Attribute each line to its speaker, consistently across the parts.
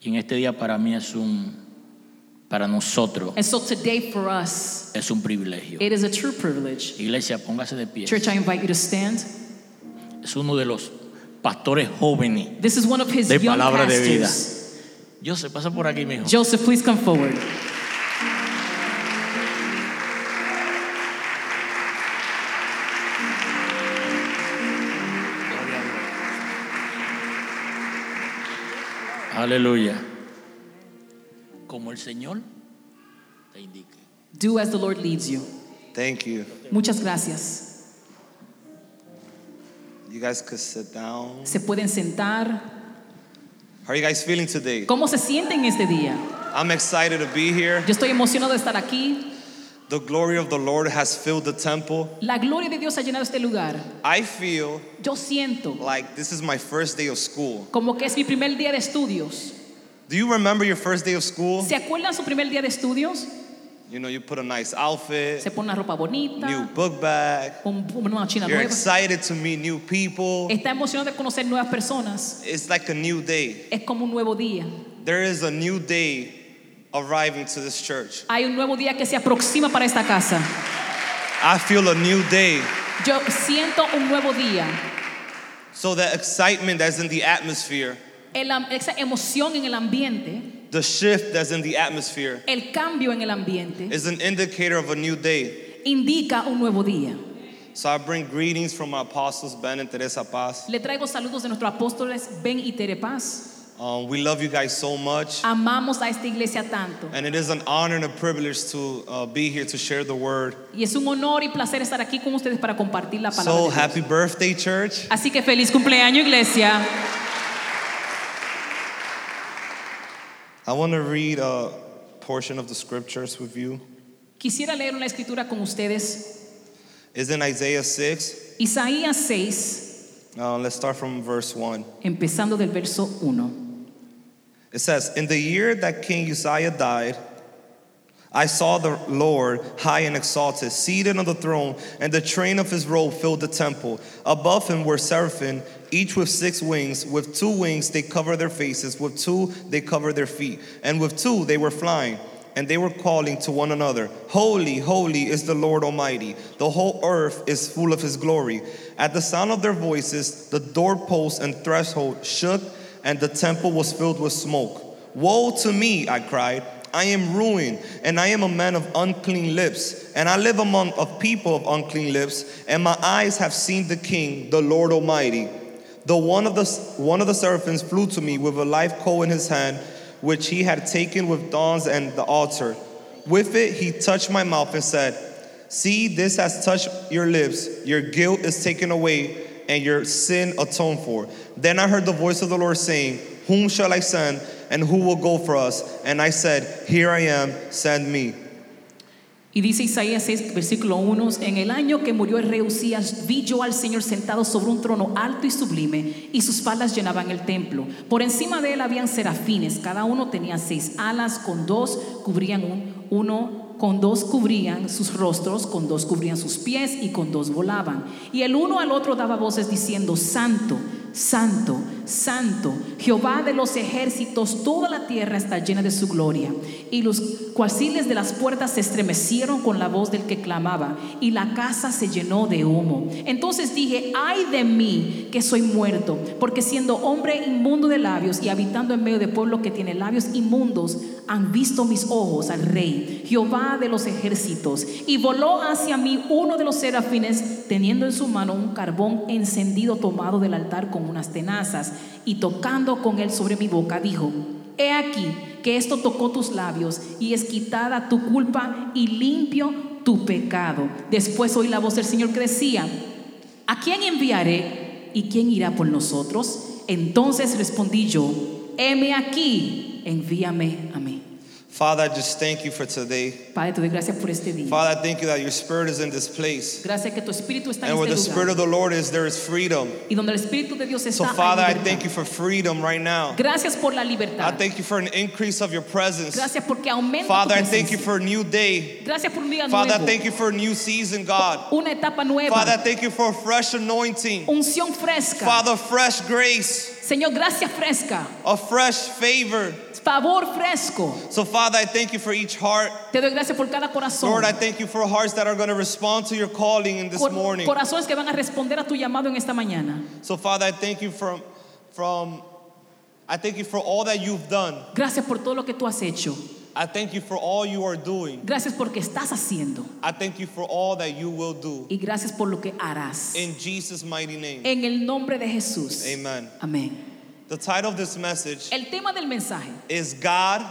Speaker 1: Y en este día para mí es un, para nosotros,
Speaker 2: And so today for us,
Speaker 1: es un privilegio.
Speaker 2: it is a true privilege.
Speaker 1: Iglesia, póngase de pie.
Speaker 2: Church, I invite you to stand.
Speaker 1: Es uno de los pastores jóvenes.
Speaker 2: This is one of his
Speaker 1: De
Speaker 2: young
Speaker 1: palabra de vida. Joseph, pasa por aquí, mijo.
Speaker 2: Joseph, please come forward.
Speaker 1: Aleluya. Como el Señor te indique.
Speaker 2: Do as the Lord leads you.
Speaker 3: Thank you.
Speaker 2: Muchas gracias.
Speaker 3: You guys could sit down.
Speaker 2: Se pueden sentar.
Speaker 3: How are you guys feeling today?
Speaker 2: ¿Cómo se sienten este día?
Speaker 3: I'm excited to be here.
Speaker 2: Yo estoy emocionado de estar aquí.
Speaker 3: The glory of the Lord has filled the temple.
Speaker 2: La gloria de Dios ha llenado este lugar.
Speaker 3: I feel
Speaker 2: Yo siento
Speaker 3: like this is my first day of school.
Speaker 2: como que es mi primer día de estudios.
Speaker 3: Do you remember your first day of school?
Speaker 2: ¿Se acuerdan su primer día de estudios?
Speaker 3: You know, you put a nice outfit,
Speaker 2: Se pone una ropa bonita,
Speaker 3: new book bag.
Speaker 2: un- una china
Speaker 3: You're
Speaker 2: nueva.
Speaker 3: excited to meet new people.
Speaker 2: Está emocionado de conocer nuevas personas.
Speaker 3: It's like a new day.
Speaker 2: Es como un nuevo día.
Speaker 3: There is a new day arriving to this church.
Speaker 2: Hay un nuevo día que se aproxima para esta casa.
Speaker 3: I feel a new day.
Speaker 2: Yo siento un nuevo día.
Speaker 3: So the excitement that's in the atmosphere,
Speaker 2: El esa emoción en el ambiente,
Speaker 3: the shift that's in the atmosphere,
Speaker 2: el cambio en el ambiente,
Speaker 3: is an indicator of a new day.
Speaker 2: indica un nuevo día.
Speaker 3: So I bring greetings from my apostles Ben and Teresa Paz.
Speaker 2: Le traigo saludos de nuestros apóstoles Ben y Tere Paz.
Speaker 3: Um, we love you guys so much,
Speaker 2: Amamos a esta iglesia tanto.
Speaker 3: and it is an honor and a privilege to uh, be here to share the word.
Speaker 2: Y es un honor y placer estar aquí con ustedes para compartir la palabra.
Speaker 3: So happy birthday, church!
Speaker 2: Así que feliz cumpleaños, iglesia.
Speaker 3: I want to read a portion of the scriptures with you.
Speaker 2: Quisiera leer una escritura con ustedes.
Speaker 3: It's in Isaiah 6.
Speaker 2: Isaías 6,
Speaker 3: Uh, let's start from verse 1.
Speaker 2: empezando del verso 1.
Speaker 3: It says, In the year that King Uzziah died, I saw the Lord high and exalted, seated on the throne, and the train of his robe filled the temple. Above him were seraphim, each with six wings. With two wings they cover their faces, with two they cover their feet, and with two they were flying. And they were calling to one another, Holy, holy is the Lord Almighty. The whole earth is full of his glory. At the sound of their voices, the doorposts and threshold shook, and the temple was filled with smoke. Woe to me, I cried. I am ruined, and I am a man of unclean lips, and I live among a people of unclean lips, and my eyes have seen the King, the Lord Almighty. The one of the one of the seraphims flew to me with a live coal in his hand, which he had taken with thorns and the altar. With it he touched my mouth and said, See, this has touched your lips. Your guilt is taken away, and your sin atoned for. Then I heard the voice of the Lord saying, Whom shall I send, and who will go for us? And I said, Here I am, send me.
Speaker 2: Y dice Isaías 6, versículo 1, en el año que murió el rey vi yo al Señor sentado sobre un trono alto y sublime, y sus faldas llenaban el templo. Por encima de él habían serafines, cada uno tenía seis alas, con dos cubrían un, uno, con dos cubrían sus rostros, con dos cubrían sus pies, y con dos volaban. Y el uno al otro daba voces diciendo, Santo, Santo, Santo, Jehová de los ejércitos, toda la tierra está llena de su gloria. Y los cuarciles de las puertas se estremecieron con la voz del que clamaba, y la casa se llenó de humo. Entonces dije, ay de mí, que soy muerto, porque siendo hombre inmundo de labios y habitando en medio de pueblo que tiene labios inmundos, han visto mis ojos al rey, Jehová de los ejércitos. Y voló hacia mí uno de los serafines, teniendo en su mano un carbón encendido tomado del altar con unas tenazas, y tocando con él sobre mi boca, dijo, He aquí que esto tocó tus labios y es quitada tu culpa y limpio tu pecado. Después oí la voz del Señor que decía, ¿a quién enviaré y quién irá por nosotros? Entonces respondí yo, heme aquí, envíame a mí.
Speaker 3: Father, I just thank you for today.
Speaker 2: Padre, te doy gracias por este día.
Speaker 3: Father, I thank you that your spirit is in this place.
Speaker 2: Gracias que tu espíritu está en
Speaker 3: And where the spirit
Speaker 2: lugar.
Speaker 3: of the Lord is, there is freedom.
Speaker 2: Y donde el espíritu de Dios
Speaker 3: So,
Speaker 2: está,
Speaker 3: Father, I thank you for freedom right now.
Speaker 2: Gracias por la
Speaker 3: I thank you for an increase of your presence.
Speaker 2: Gracias porque aumenta
Speaker 3: Father,
Speaker 2: tu
Speaker 3: I thank you for a new day.
Speaker 2: Gracias por un día
Speaker 3: Father, I thank you for a new season, God.
Speaker 2: Una etapa nueva.
Speaker 3: Father, I thank you for a fresh anointing.
Speaker 2: unción fresca.
Speaker 3: Father, fresh grace.
Speaker 2: Señor, gracia fresca,
Speaker 3: a fresh favor.
Speaker 2: favor fresco.
Speaker 3: So, Father, I thank you for each heart.
Speaker 2: Te doy gracias por cada corazón.
Speaker 3: Lord, I thank you for hearts that are going to respond to your calling in this
Speaker 2: Cor-
Speaker 3: morning.
Speaker 2: corazones que van a responder a tu llamado en esta mañana.
Speaker 3: So, Father, I thank you from, from, I thank you for all that you've done.
Speaker 2: Gracias por todo lo que tú has hecho.
Speaker 3: I thank you for all you are doing.
Speaker 2: Gracias porque estás haciendo.
Speaker 3: I thank you for all that you will do.
Speaker 2: Y gracias por lo que harás.
Speaker 3: In Jesus' mighty name.
Speaker 2: En el nombre de Jesús.
Speaker 3: Amen.
Speaker 2: Amén.
Speaker 3: The title of this message
Speaker 2: El tema del mensaje
Speaker 3: is God,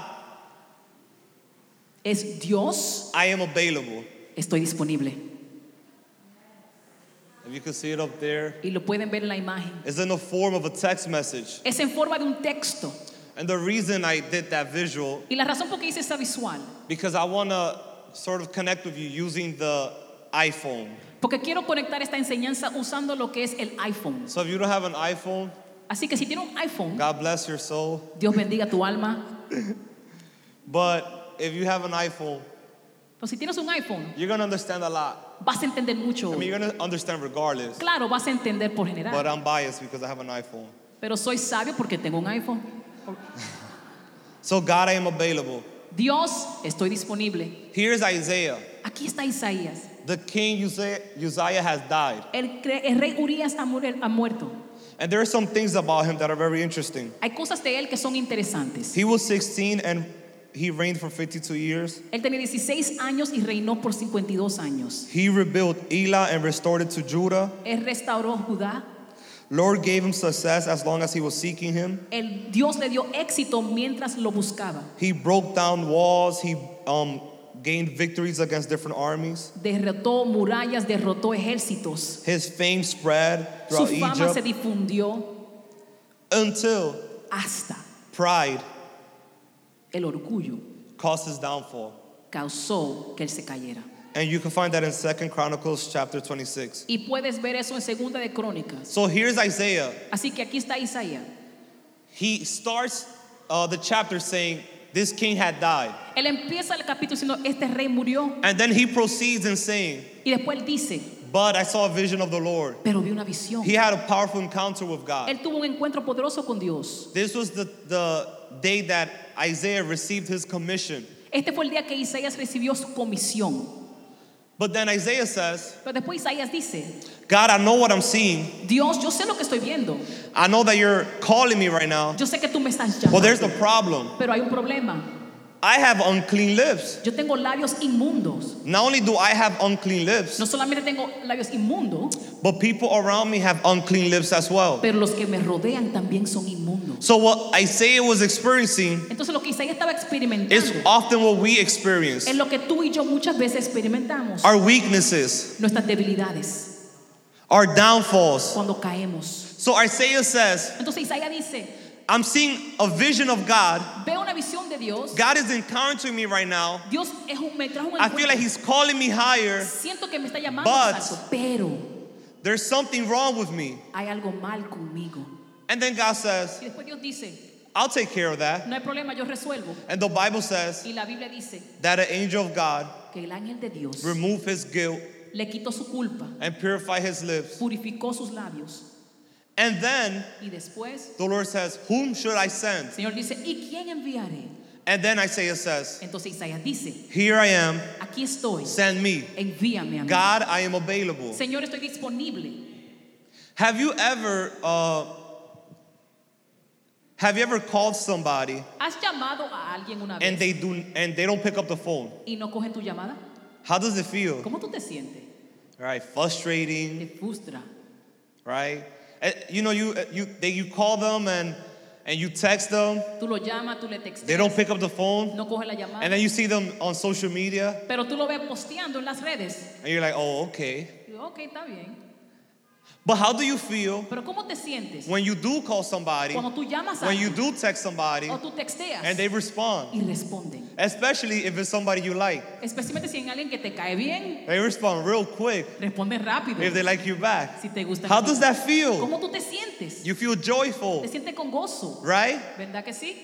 Speaker 2: es Dios,
Speaker 3: I am available.
Speaker 2: estoy disponible.
Speaker 3: If you can see it up there,
Speaker 2: Y lo pueden ver en la imagen.
Speaker 3: it's in the form of a text message.
Speaker 2: Es en forma de un texto.
Speaker 3: And the reason I did that visual,
Speaker 2: Y la razón por qué hice esta visual,
Speaker 3: because I want to sort of connect with you using the iPhone.
Speaker 2: porque quiero conectar esta enseñanza usando lo que es el iPhone.
Speaker 3: So if you don't have an iPhone,
Speaker 2: Así que si tienes un iPhone,
Speaker 3: God bless your soul.
Speaker 2: Dios bendiga tu alma.
Speaker 3: But if you have an iPhone,
Speaker 2: Pero si tienes un iPhone,
Speaker 3: you're going to understand a lot.
Speaker 2: vas a entender mucho.
Speaker 3: I mean, you're going to understand regardless.
Speaker 2: Claro, vas a entender por
Speaker 3: But
Speaker 2: general.
Speaker 3: I'm biased because I have an iPhone.
Speaker 2: Pero soy sabio porque tengo un iPhone.
Speaker 3: So, God, I am available.
Speaker 2: Dios, estoy disponible.
Speaker 3: Here's Isaiah.
Speaker 2: Aquí está Isaías.
Speaker 3: The king Uzziah, Uzziah has died.
Speaker 2: El, el rey Urias ha, muer- ha muerto.
Speaker 3: And there are some things about him that are very interesting.
Speaker 2: Hay cosas de él que son interesantes.
Speaker 3: He was 16 and he reigned for 52 years.
Speaker 2: Él tenía 16 años y reinó por 52 años.
Speaker 3: He rebuilt Elah and restored it to Judah.
Speaker 2: Él restauró Judá.
Speaker 3: Lord gave him success as long as he was seeking him.
Speaker 2: El Dios le dio éxito mientras lo buscaba.
Speaker 3: He broke down walls. He um, gained victories against different armies.
Speaker 2: Derrotó murallas, derrotó ejércitos.
Speaker 3: His fame spread throughout Su
Speaker 2: fama se difundió
Speaker 3: until
Speaker 2: hasta
Speaker 3: pride
Speaker 2: el orgullo
Speaker 3: caused his downfall.
Speaker 2: causó que él se cayera.
Speaker 3: And you can find that in Second Chronicles chapter 26.
Speaker 2: Y puedes ver eso en Segunda de Crónicas.
Speaker 3: So here's Isaiah.
Speaker 2: Así que aquí está Isaías.
Speaker 3: He starts uh, the chapter saying, This king had died.
Speaker 2: Él empieza el capítulo diciendo, este rey murió.
Speaker 3: And then he proceeds in saying,
Speaker 2: Y después él dice,
Speaker 3: But I saw a vision of the Lord.
Speaker 2: pero vi una visión.
Speaker 3: He had a powerful encounter with God.
Speaker 2: Él tuvo un encuentro poderoso con Dios.
Speaker 3: This was the, the day that Isaiah received his commission.
Speaker 2: Este fue el día que Isaías recibió su comisión.
Speaker 3: But then Isaiah says,
Speaker 2: Pero después Isaías dice,
Speaker 3: God, I know what I'm seeing.
Speaker 2: Dios, yo sé lo que estoy viendo.
Speaker 3: I know that you're calling me right now.
Speaker 2: Yo sé que tú me estás
Speaker 3: Well,
Speaker 2: llamando.
Speaker 3: there's the problem.
Speaker 2: Pero hay un problema.
Speaker 3: I have unclean lips.
Speaker 2: Yo tengo labios inmundos.
Speaker 3: Not only do I have unclean lips,
Speaker 2: No solamente tengo labios inmundos,
Speaker 3: but people around me have unclean lips as well.
Speaker 2: pero los que me rodean también son inmundos.
Speaker 3: So, what Isaiah was experiencing
Speaker 2: Entonces lo que Isaías estaba
Speaker 3: is
Speaker 2: experimentando
Speaker 3: often what we experience
Speaker 2: es lo que tú y yo muchas veces experimentamos.
Speaker 3: our weaknesses,
Speaker 2: Nuestras debilidades,
Speaker 3: our downfalls.
Speaker 2: cuando caemos.
Speaker 3: So, Isaiah says,
Speaker 2: Entonces Isaías dice,
Speaker 3: I'm seeing a vision of God.
Speaker 2: veo una visión de Dios.
Speaker 3: God is encountering me right now.
Speaker 2: Dios es un, me trajo un
Speaker 3: I feel like. He's calling me higher.
Speaker 2: Siento que me está llamando
Speaker 3: But-
Speaker 2: más alto, pero
Speaker 3: There's something wrong with me.
Speaker 2: hay algo mal conmigo.
Speaker 3: And then God says,
Speaker 2: Y después Dios dice,
Speaker 3: I'll take care of that.
Speaker 2: no hay problema, yo resuelvo.
Speaker 3: And the Bible says
Speaker 2: Y la Biblia dice
Speaker 3: that an angel of God
Speaker 2: que el ángel de Dios
Speaker 3: remove his guilt
Speaker 2: le quitó su culpa,
Speaker 3: and purify his lips.
Speaker 2: purificó sus labios.
Speaker 3: And then
Speaker 2: Y después
Speaker 3: the Lord says, Whom should I send?
Speaker 2: Señor dice, ¿y quién enviaré?
Speaker 3: And then Isaiah says,
Speaker 2: Entonces Isaías dice,
Speaker 3: Here I am,
Speaker 2: aquí estoy,
Speaker 3: send me.
Speaker 2: envíame a mí.
Speaker 3: God, I am available.
Speaker 2: Señor, estoy disponible.
Speaker 3: Have you ever uh, have you ever called somebody
Speaker 2: ¿Has llamado a alguien una
Speaker 3: and they do and they don't pick up the phone?
Speaker 2: y no cogen tu llamada?
Speaker 3: How does it feel?
Speaker 2: ¿Cómo tú te sientes?
Speaker 3: Right, frustrating,
Speaker 2: Te frustra.
Speaker 3: right? Eh, You know, you you they, you call them and and you text them,
Speaker 2: Tú lo llamas, tú le
Speaker 3: they don't pick up the phone,
Speaker 2: No
Speaker 3: and then you see them on social media,
Speaker 2: Pero tú lo ves posteando en las redes.
Speaker 3: and you're like, oh, okay.
Speaker 2: Yo, ok, está bien.
Speaker 3: But how do you feel
Speaker 2: Pero ¿cómo te sientes
Speaker 3: when you do call somebody,
Speaker 2: cuando tú llamas a
Speaker 3: when you
Speaker 2: alguien
Speaker 3: do text somebody,
Speaker 2: o tú texteas
Speaker 3: and they respond?
Speaker 2: y responden?
Speaker 3: Especially if it's somebody you like,
Speaker 2: Especialmente si hay alguien que te cae bien,
Speaker 3: they respond real quick
Speaker 2: responde rápido.
Speaker 3: if they like you back.
Speaker 2: Si te gusta.
Speaker 3: How does that feel?
Speaker 2: ¿Cómo tú te sientes?
Speaker 3: You feel joyful,
Speaker 2: Te sientes con gozo.
Speaker 3: right?
Speaker 2: ¿Verdad que sí?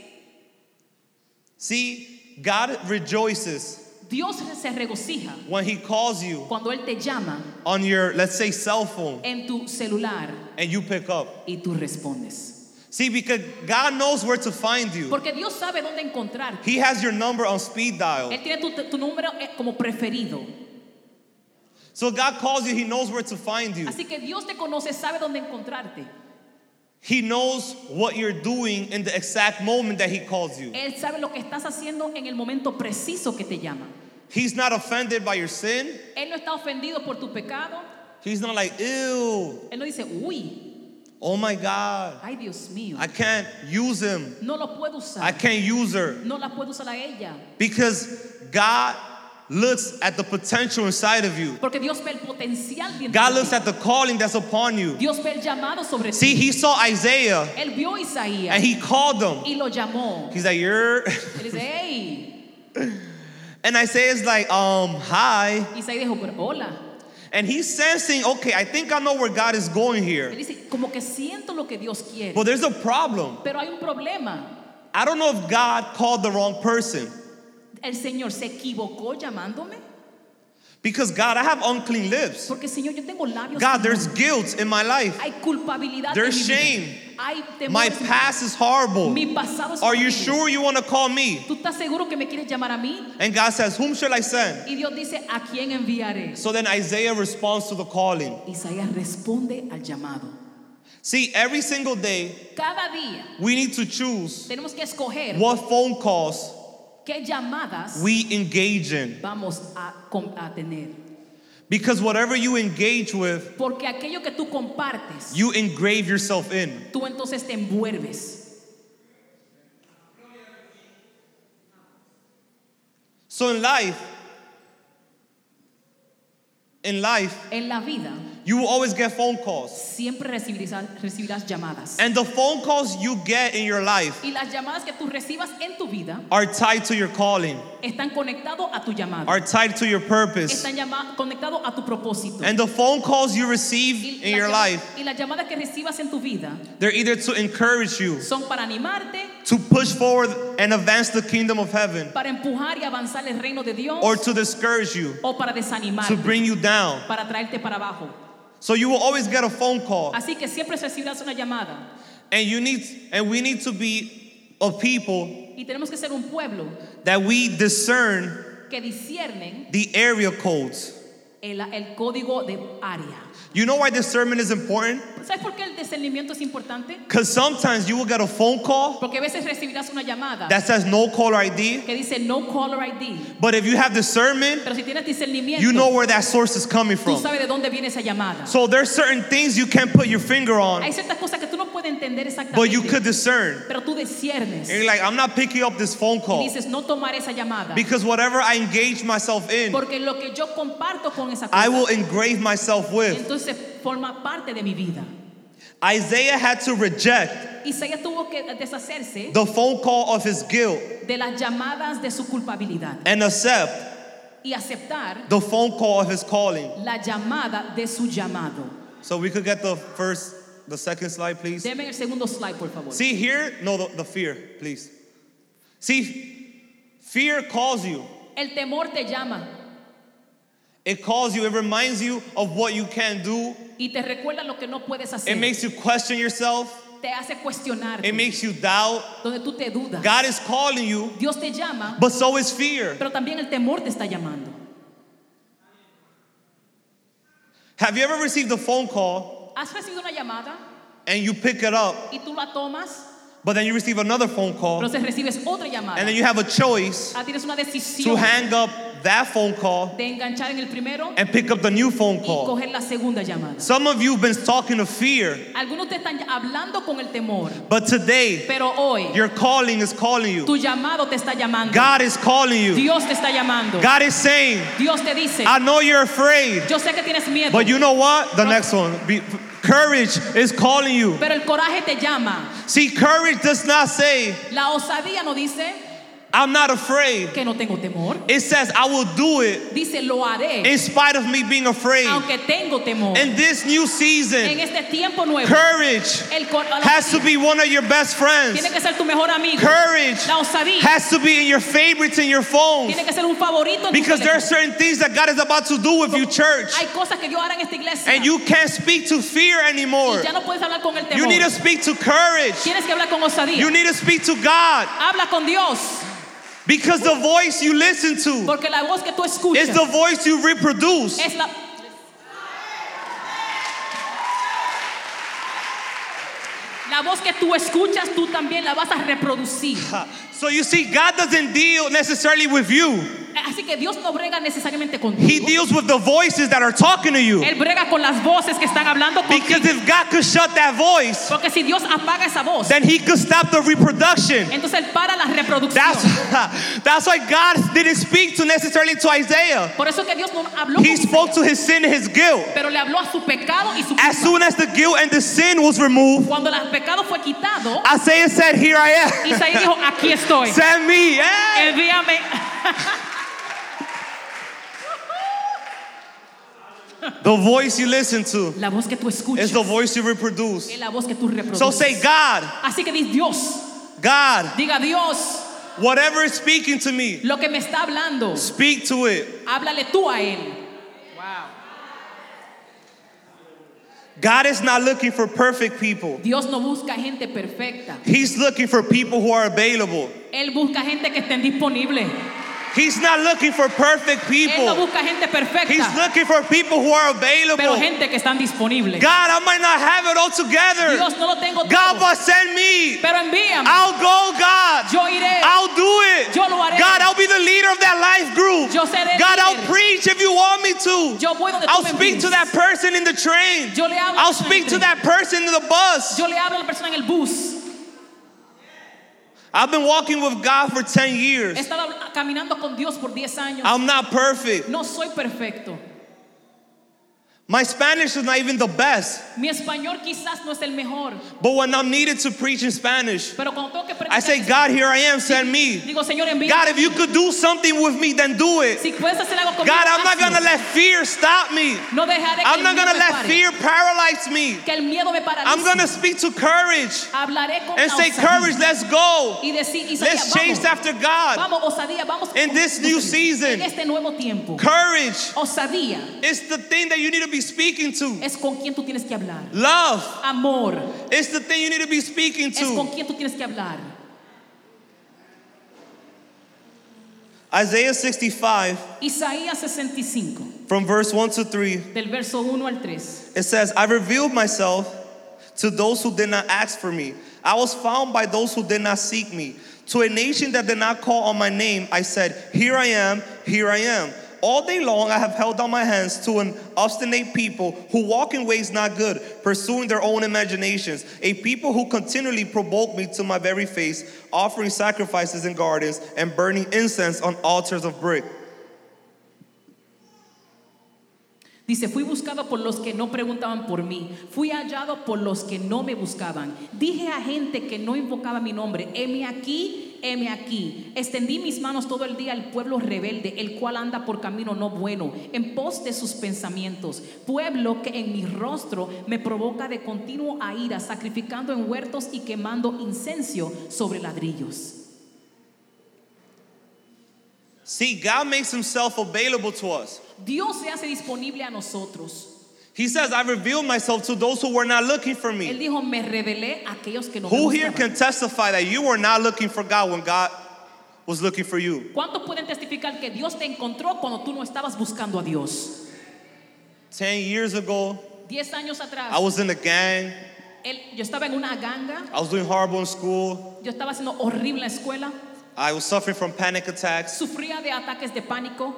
Speaker 3: See, God rejoices
Speaker 2: Dios se regocija
Speaker 3: when He calls you
Speaker 2: cuando Él te llama
Speaker 3: on your, let's say, cell phone
Speaker 2: en tu celular
Speaker 3: and you pick up.
Speaker 2: y tú respondes.
Speaker 3: See, because God knows where to find you.
Speaker 2: Porque Dios sabe dónde encontrarte.
Speaker 3: He has your number on speed dial.
Speaker 2: Él tiene tu, tu número eh, como preferido.
Speaker 3: So God calls you, He knows where to find you.
Speaker 2: Así que Dios te conoce, sabe dónde encontrarte.
Speaker 3: He knows what you're doing in the exact moment that He calls you.
Speaker 2: Él sabe lo que estás haciendo en el momento preciso que te llama.
Speaker 3: He's not offended by your sin.
Speaker 2: Él no está ofendido por tu pecado.
Speaker 3: He's not like, ew,
Speaker 2: Él no dice, uy,
Speaker 3: oh my God,
Speaker 2: ay Dios mío,
Speaker 3: I can't use him.
Speaker 2: no lo puedo
Speaker 3: I can't use her.
Speaker 2: No la puedo usar a ella.
Speaker 3: Because God looks at the potential inside of you.
Speaker 2: Porque Dios ve el potencial
Speaker 3: God looks at the calling that's upon you.
Speaker 2: Dios ve el llamado sobre.
Speaker 3: See, He saw Isaiah
Speaker 2: Él vio Isaías
Speaker 3: and He called him.
Speaker 2: y lo llamó.
Speaker 3: He's like, you're.
Speaker 2: Él dice, hey.
Speaker 3: And Isaiah's like, um, hi.
Speaker 2: Isaías dijo, pero hola.
Speaker 3: And he's sensing, okay, I think I know where God is going here.
Speaker 2: dice, como que siento lo que Dios quiere.
Speaker 3: But there's a problem.
Speaker 2: Pero hay un problema.
Speaker 3: I don't know if God called the wrong person.
Speaker 2: El Señor se equivocó llamándome.
Speaker 3: Because God, I have unclean lips.
Speaker 2: Porque Señor, yo tengo labios.
Speaker 3: God, there's guilt in my life.
Speaker 2: Hay culpabilidad.
Speaker 3: There's
Speaker 2: en mi vida.
Speaker 3: shame. My past is horrible.
Speaker 2: Mi pasado es
Speaker 3: Are you sure you want to call me?
Speaker 2: ¿Tú estás seguro que me quieres llamar a mí?
Speaker 3: And God says, Whom shall I send?
Speaker 2: Y Dios dice, ¿a quién enviaré?
Speaker 3: So then Isaiah responds to the calling.
Speaker 2: Isaías responde al llamado.
Speaker 3: See, every single day,
Speaker 2: Cada día
Speaker 3: we need to choose
Speaker 2: tenemos que escoger
Speaker 3: what phone calls
Speaker 2: qué llamadas
Speaker 3: we engage in.
Speaker 2: vamos a, a tener.
Speaker 3: Because whatever you engage with,
Speaker 2: Porque aquello que tú compartes,
Speaker 3: you engrave yourself in.
Speaker 2: tú entonces te envuelves.
Speaker 3: So in life, in life,
Speaker 2: En la vida
Speaker 3: you will always get phone calls.
Speaker 2: siempre recibirás, recibirás llamadas.
Speaker 3: And the phone calls you get in your life
Speaker 2: Y las llamadas que tú recibas en tu vida
Speaker 3: are tied to your calling,
Speaker 2: están conectados a tu llamado.
Speaker 3: are tied to your purpose.
Speaker 2: Están llama- conectados a tu propósito.
Speaker 3: And the phone calls you
Speaker 2: Y
Speaker 3: receive in your life,
Speaker 2: y las llamadas que recibas en tu vida
Speaker 3: they're either to encourage you,
Speaker 2: son para animarte,
Speaker 3: to push forward and advance the kingdom of heaven,
Speaker 2: para empujar y avanzar el reino de Dios
Speaker 3: or to discourage you,
Speaker 2: o para
Speaker 3: to bring you down.
Speaker 2: para traerte para abajo.
Speaker 3: So you will always get a phone call.
Speaker 2: Así que siempre recibirás una llamada.
Speaker 3: And you need and we need to be a people
Speaker 2: Y tenemos que ser un pueblo
Speaker 3: that we discern
Speaker 2: que disciernen
Speaker 3: the area codes.
Speaker 2: el, el código de área.
Speaker 3: You know why discernment is important?
Speaker 2: ¿Sabes por qué el discernimiento es importante?
Speaker 3: Because sometimes you will get a phone call
Speaker 2: Porque a veces recibirás una llamada
Speaker 3: that says no caller ID,
Speaker 2: que dice no caller ID.
Speaker 3: but if you have discernment,
Speaker 2: Pero si tienes discernimiento,
Speaker 3: you know where that source is coming
Speaker 2: tú
Speaker 3: from.
Speaker 2: sabes de dónde viene esa llamada.
Speaker 3: So there's certain things you can't put your finger on,
Speaker 2: Hay ciertas cosas que tú no puedes entender
Speaker 3: but you
Speaker 2: exactamente,
Speaker 3: could discern.
Speaker 2: pero tú disciernes
Speaker 3: And you're like, I'm not picking up this phone
Speaker 2: y
Speaker 3: call
Speaker 2: dices no tomar esa llamada.
Speaker 3: because whatever I engage myself in,
Speaker 2: Porque lo que yo comparto con esa
Speaker 3: I will engrave myself with.
Speaker 2: entonces forma parte de mi vida.
Speaker 3: Isaiah had to reject
Speaker 2: Isaías tuvo que deshacerse
Speaker 3: the phone call of his guilt
Speaker 2: de las llamadas de su culpabilidad
Speaker 3: and accept
Speaker 2: y aceptar
Speaker 3: the phone call of his calling.
Speaker 2: la llamada de su llamado.
Speaker 3: So we could get the first, the second slide, please.
Speaker 2: Deme el segundo slide, por favor.
Speaker 3: See here, no, the, the fear, please. See, fear calls you.
Speaker 2: El temor te llama
Speaker 3: It calls you, it reminds you of what you can do.
Speaker 2: y te recuerda lo que no puedes hacer.
Speaker 3: It makes you question yourself.
Speaker 2: te hace cuestionar.
Speaker 3: It makes you doubt.
Speaker 2: donde tú te dudas.
Speaker 3: God is calling you,
Speaker 2: Dios te llama,
Speaker 3: but so is fear.
Speaker 2: pero también el temor te está llamando.
Speaker 3: Have you ever received a phone call
Speaker 2: Has recibido una llamada
Speaker 3: and you pick it up,
Speaker 2: y tú la tomas,
Speaker 3: but then you receive another phone call,
Speaker 2: pero recibes otra llamada.
Speaker 3: and then you have a choice
Speaker 2: Ah, tienes una
Speaker 3: to hang up that phone call
Speaker 2: de enganchar en el primero
Speaker 3: and pick up the new phone
Speaker 2: y
Speaker 3: call?
Speaker 2: coger la segunda llamada.
Speaker 3: Some of you have been talking to fear,
Speaker 2: Algunos te están hablando con el temor,
Speaker 3: but today
Speaker 2: pero hoy
Speaker 3: your calling is calling you.
Speaker 2: tu llamado te está llamando.
Speaker 3: God is calling you.
Speaker 2: Dios te está llamando.
Speaker 3: God is saying,
Speaker 2: Dios te dice,
Speaker 3: I know you're afraid,
Speaker 2: yo sé que tienes miedo,
Speaker 3: but you know what? The next one. Be, courage is calling you.
Speaker 2: pero el coraje te llama.
Speaker 3: See, courage does not say,
Speaker 2: La osadía no dice,
Speaker 3: I'm not afraid.
Speaker 2: que no tengo temor.
Speaker 3: It says, I will do it
Speaker 2: Dice, lo haré,
Speaker 3: in spite of me being afraid.
Speaker 2: aunque tengo temor.
Speaker 3: In this new
Speaker 2: En
Speaker 3: season,
Speaker 2: este tiempo nuevo,
Speaker 3: courage
Speaker 2: el
Speaker 3: has to be one of your best friends.
Speaker 2: tiene que ser tu mejor amigo.
Speaker 3: Courage
Speaker 2: La osadía
Speaker 3: has to be in your favorites in your phone.
Speaker 2: tiene que ser un favorito en tu
Speaker 3: Because there are certain things that God is about to do with you, church.
Speaker 2: Hay cosas que Dios hará en esta iglesia
Speaker 3: And you can't speak to fear anymore.
Speaker 2: y ya no puedes hablar con el temor.
Speaker 3: You need to speak to courage.
Speaker 2: Tienes que hablar con osadía.
Speaker 3: You need to speak to God.
Speaker 2: Habla con Dios,
Speaker 3: Because the voice you listen to
Speaker 2: porque la voz que tú escuchas
Speaker 3: is the voice you reproduce.
Speaker 2: es la La voz que tú escuchas, tú también la vas a reproducir.
Speaker 3: So you see, God doesn't deal necessarily with you.
Speaker 2: Así que Dios no brega necesariamente
Speaker 3: He deals with the voices that are talking to you.
Speaker 2: Él brega con las voces que están hablando
Speaker 3: Because if God could shut that voice,
Speaker 2: Porque si Dios apaga esa voz,
Speaker 3: then he could stop the reproduction.
Speaker 2: entonces Él para la reproducción.
Speaker 3: That's, that's why God didn't speak to necessarily to Isaiah.
Speaker 2: Por eso que Dios no habló
Speaker 3: He spoke
Speaker 2: Isaías,
Speaker 3: to his sin and his guilt.
Speaker 2: pero le habló a su pecado y su
Speaker 3: As soon as the guilt and the sin was removed,
Speaker 2: Cuando el pecado fue quitado,
Speaker 3: Isaiah said, Here I am.
Speaker 2: Isaías dijo, aquí estoy.
Speaker 3: Send me. Yeah.
Speaker 2: Envíame.
Speaker 3: The voice you listen to
Speaker 2: La voz que tú escuchas
Speaker 3: is the voice you reproduce.
Speaker 2: es la voz que tú reproduces.
Speaker 3: So say, God,
Speaker 2: Así que di Dios,
Speaker 3: God,
Speaker 2: diga Dios,
Speaker 3: whatever is speaking to me,
Speaker 2: lo que me está hablando,
Speaker 3: speak to it.
Speaker 2: háblale tú a Él. Wow.
Speaker 3: God is not looking for perfect people.
Speaker 2: Dios no busca gente perfecta.
Speaker 3: He's looking for people who are available.
Speaker 2: Él busca gente que estén disponible.
Speaker 3: He's not looking for perfect people.
Speaker 2: Él no busca gente perfecta,
Speaker 3: He's looking for people who are available.
Speaker 2: pero gente que están disponibles.
Speaker 3: God, I might not have it all together.
Speaker 2: Dios no lo tengo
Speaker 3: God,
Speaker 2: todo,
Speaker 3: but send me.
Speaker 2: pero envíame.
Speaker 3: I'll go, God.
Speaker 2: Yo iré.
Speaker 3: I'll do it.
Speaker 2: Yo lo haré.
Speaker 3: God, I'll be the leader of that life group.
Speaker 2: Yo seré
Speaker 3: God,
Speaker 2: líder.
Speaker 3: I'll preach if you want me to.
Speaker 2: Yo voy donde
Speaker 3: I'll speak to that person in the train.
Speaker 2: Yo le hablo
Speaker 3: I'll speak to that person in the bus.
Speaker 2: Yo le hablo a la persona en el bus.
Speaker 3: I've been walking with God for 10
Speaker 2: He
Speaker 3: years.
Speaker 2: estado caminando con Dios por 10 años.
Speaker 3: I'm not perfect.
Speaker 2: No soy perfecto.
Speaker 3: My Spanish is not even the best.
Speaker 2: Mi español quizás no es el mejor,
Speaker 3: But when I'm needed to preach in Spanish,
Speaker 2: pero cuando tengo que
Speaker 3: I say, God, here I am, send me.
Speaker 2: digo, Señor, envía.
Speaker 3: God, if you could do something with me, then do it.
Speaker 2: si puedes hacer algo conmigo,
Speaker 3: God, I'm not gonna let fear stop me.
Speaker 2: No dejaré que
Speaker 3: I'm not gonna let
Speaker 2: pare,
Speaker 3: fear paralyze me.
Speaker 2: que el miedo me paralice.
Speaker 3: I'm gonna speak to courage
Speaker 2: Hablaré con
Speaker 3: and say. Courage, let's go.
Speaker 2: y decir, Isaías,
Speaker 3: Let's chase
Speaker 2: vamos,
Speaker 3: after God.
Speaker 2: vamos, osadía, vamos.
Speaker 3: In this new season.
Speaker 2: En este nuevo tiempo.
Speaker 3: Courage
Speaker 2: Osadía
Speaker 3: is the thing that you need to be speaking to.
Speaker 2: es con quien tú tienes que hablar.
Speaker 3: Love
Speaker 2: Amor
Speaker 3: is the thing you need to be speaking
Speaker 2: es con
Speaker 3: to.
Speaker 2: quien tú tienes que hablar.
Speaker 3: Isaiah 65,
Speaker 2: Isaías 65,
Speaker 3: from verse 1 to 3,
Speaker 2: del verso 1 al 3.
Speaker 3: it says, I revealed myself to those who did not ask for me. I was found by those who did not seek me. To a nation that did not call on my name, I said, Here I am, here I am. All day long I have held out my hands to an obstinate people who walk in ways not good, pursuing their own imaginations. A people who continually provoke me to my very face, offering sacrifices in gardens and burning incense on altars of brick.
Speaker 2: Dice, fui buscado por los que no preguntaban por mí, fui hallado por los que no me buscaban. Dije a gente que no invocaba mi nombre, heme aquí, heme aquí. Extendí mis manos todo el día al pueblo rebelde, el cual anda por camino no bueno, en pos de sus pensamientos. Pueblo que en mi rostro me provoca de continuo a ira, sacrificando en huertos y quemando incencio sobre ladrillos.
Speaker 3: See, God makes himself available to us.
Speaker 2: Dios se hace disponible a nosotros.
Speaker 3: He says, I revealed myself to those who were not looking for me.
Speaker 2: Él
Speaker 3: me.
Speaker 2: dijo, me revelé a aquellos que no me
Speaker 3: Who here
Speaker 2: buscaban.
Speaker 3: can testify that you were not looking for God when God was looking for you?
Speaker 2: ¿Cuántos pueden testificar que Dios te encontró cuando tú no estabas buscando a Dios?
Speaker 3: 10 years ago,
Speaker 2: Diez años atrás,
Speaker 3: I was in a gang.
Speaker 2: él- yo estaba en una ganga,
Speaker 3: I was doing horrible in school.
Speaker 2: yo estaba haciendo horrible en la escuela,
Speaker 3: I was suffering from panic attacks.
Speaker 2: sufría de ataques de pánico.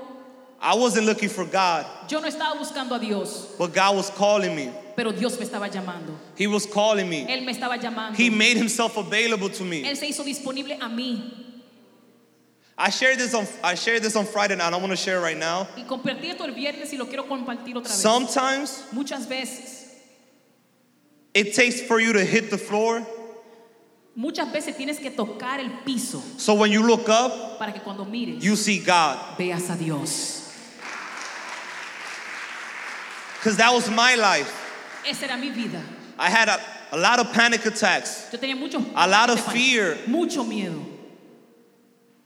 Speaker 3: I wasn't looking for God,
Speaker 2: Yo no estaba buscando a Dios,
Speaker 3: but God was calling me.
Speaker 2: pero Dios me estaba llamando.
Speaker 3: He was calling me.
Speaker 2: Él me estaba llamando.
Speaker 3: He made himself available to me.
Speaker 2: Él se hizo disponible a mí.
Speaker 3: I shared this on I shared this on Friday night. I want to share it right now.
Speaker 2: Y compartí esto el viernes y lo quiero compartir otra vez.
Speaker 3: Sometimes
Speaker 2: Muchas veces
Speaker 3: it takes for you to hit the floor
Speaker 2: Muchas veces tienes que tocar el piso
Speaker 3: So when you look up,
Speaker 2: para que cuando mires
Speaker 3: you see God.
Speaker 2: veas a Dios.
Speaker 3: Because that was my life.
Speaker 2: Esa era mi vida.
Speaker 3: I had a, a lot of panic attacks.
Speaker 2: Yo tenía mucho,
Speaker 3: A lot of fear.
Speaker 2: mucho miedo.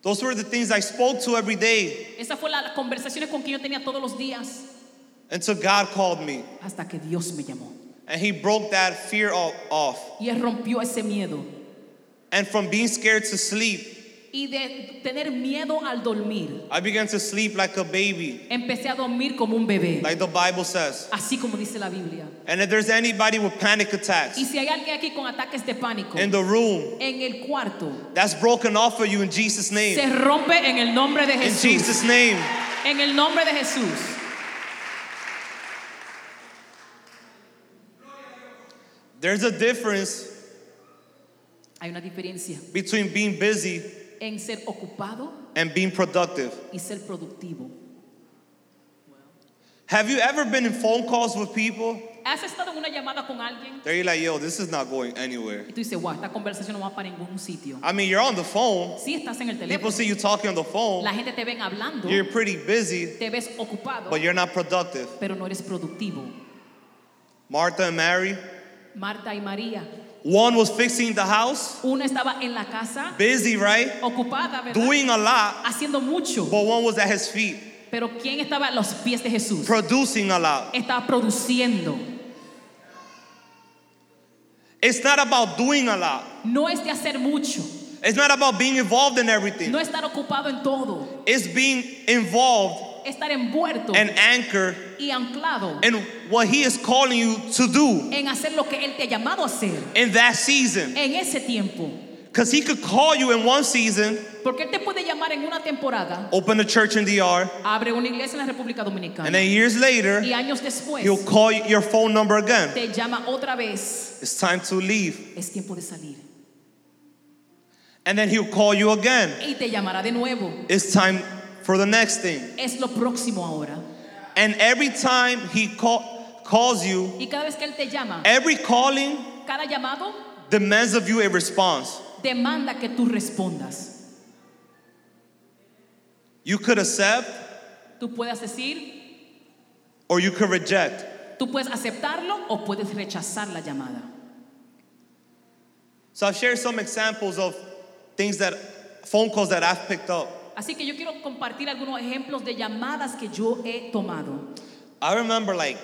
Speaker 3: Those were the things I spoke to every day
Speaker 2: Esa fue la, las conversaciones con que yo tenía todos los días
Speaker 3: until God called me.
Speaker 2: hasta que Dios me llamó.
Speaker 3: And He broke that fear off.
Speaker 2: Y él rompió ese miedo.
Speaker 3: And from being scared to sleep,
Speaker 2: Y de tener miedo al dormir,
Speaker 3: I began to sleep like a baby,
Speaker 2: empecé a dormir como un bebé.
Speaker 3: like the Bible says.
Speaker 2: Así como dice la Biblia.
Speaker 3: And if there's anybody with panic
Speaker 2: Y
Speaker 3: attacks
Speaker 2: si hay alguien aquí con ataques de pánico
Speaker 3: in the room,
Speaker 2: en el cuarto,
Speaker 3: that's broken off for you in Jesus'
Speaker 2: se
Speaker 3: name.
Speaker 2: rompe en el nombre de
Speaker 3: In
Speaker 2: Jesús.
Speaker 3: Jesus' name.
Speaker 2: En el nombre de Jesús.
Speaker 3: There's a difference
Speaker 2: Hay una diferencia
Speaker 3: between being busy
Speaker 2: en ser ocupado
Speaker 3: and being productive.
Speaker 2: y ser productivo.
Speaker 3: Have you ever been in phone calls with people?
Speaker 2: ¿Has estado en una llamada con alguien
Speaker 3: They're like, yo, this is not going anywhere.
Speaker 2: y tú dices, wow, esta conversación no va para ningún sitio?
Speaker 3: I mean, you're on the phone.
Speaker 2: Si estás en el
Speaker 3: People
Speaker 2: teléfono,
Speaker 3: see you talking on the phone.
Speaker 2: la gente te ven hablando,
Speaker 3: You're pretty busy,
Speaker 2: te ves ocupado,
Speaker 3: but you're not productive.
Speaker 2: pero no eres productivo.
Speaker 3: Martha and Mary,
Speaker 2: Marta y María,
Speaker 3: one was fixing the house,
Speaker 2: una estaba en la casa
Speaker 3: busy, right?
Speaker 2: ocupada, ¿verdad?
Speaker 3: Doing a lot,
Speaker 2: Haciendo mucho,
Speaker 3: but one was at his feet,
Speaker 2: pero ¿quién estaba a los pies de Jesús?
Speaker 3: producing a lot.
Speaker 2: Estaba produciendo.
Speaker 3: It's not about doing a lot.
Speaker 2: No es de hacer mucho,
Speaker 3: It's not about being involved in everything.
Speaker 2: no estar ocupado en todo,
Speaker 3: It's being involved
Speaker 2: estar envuelto
Speaker 3: and anchored
Speaker 2: y anclado
Speaker 3: in what he is calling you to do
Speaker 2: en hacer lo que Él te ha llamado a hacer
Speaker 3: in that season.
Speaker 2: en ese tiempo.
Speaker 3: Because he could call you in one season,
Speaker 2: Porque Él te puede llamar en una temporada,
Speaker 3: open a church in DR,
Speaker 2: abre una iglesia en la República
Speaker 3: and then years later,
Speaker 2: y años después
Speaker 3: he'll call your phone number again.
Speaker 2: te llama otra vez.
Speaker 3: It's time to leave.
Speaker 2: Es tiempo de salir.
Speaker 3: And then he'll call you again.
Speaker 2: Y te llamará de nuevo.
Speaker 3: It's time for the next thing.
Speaker 2: Es lo próximo ahora.
Speaker 3: And every time he call, calls you,
Speaker 2: Y cada vez que Él te llama,
Speaker 3: every calling
Speaker 2: cada llamado
Speaker 3: demands of you a response.
Speaker 2: demanda que tú respondas.
Speaker 3: You could accept
Speaker 2: Tú puedes decir,
Speaker 3: or you could reject.
Speaker 2: tú puedes aceptarlo o puedes rechazar la llamada.
Speaker 3: So I've shared some examples of things that phone calls that I've picked up.
Speaker 2: Así que yo quiero compartir algunos ejemplos de llamadas que yo he tomado.
Speaker 3: I remember like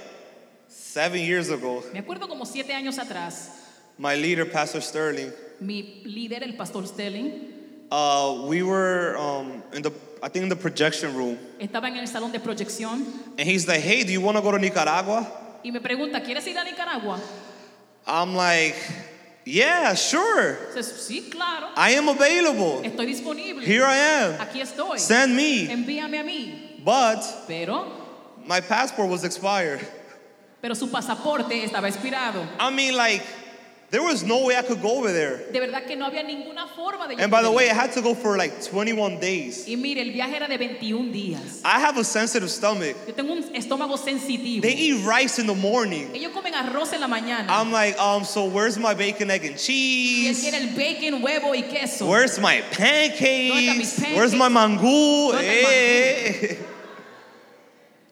Speaker 3: seven years ago,
Speaker 2: Me acuerdo como siete años atrás,
Speaker 3: my leader, Pastor Sterling,
Speaker 2: mi líder, el pastor Sterling,
Speaker 3: uh, we were um, in the, I think in the projection room,
Speaker 2: estaba en el salón de proyección
Speaker 3: and he's like, "Hey, do you want to go to Nicaragua?"
Speaker 2: y me pregunta, ¿quieres ir a Nicaragua?
Speaker 3: I'm like, "Yeah, sure.
Speaker 2: Sí, claro,
Speaker 3: I am available.
Speaker 2: estoy disponible.
Speaker 3: Here I am.
Speaker 2: Aquí estoy.
Speaker 3: Send me."
Speaker 2: Envíame a mí.
Speaker 3: But
Speaker 2: Pero,
Speaker 3: my passport was expired.
Speaker 2: pero su pasaporte estaba expirado.
Speaker 3: I mean, like, there was no way I could go over there.
Speaker 2: De verdad que no había ninguna forma de
Speaker 3: And by the way. I had to go for like 21 days.
Speaker 2: Y mire, el viaje era de 21 días.
Speaker 3: I have a sensitive stomach.
Speaker 2: Yo tengo un estómago sensitivo.
Speaker 3: They eat rice in the morning.
Speaker 2: Ellos comen arroz en la mañana.
Speaker 3: I'm like, um, so where's my bacon, egg, and
Speaker 2: y él
Speaker 3: cheese?
Speaker 2: el bacon, huevo y queso.
Speaker 3: Where's my
Speaker 2: ¿Dónde están mis
Speaker 3: pancakes? Where's my
Speaker 2: pancakes?
Speaker 3: mangú?
Speaker 2: ¿Dónde está el
Speaker 3: Eh.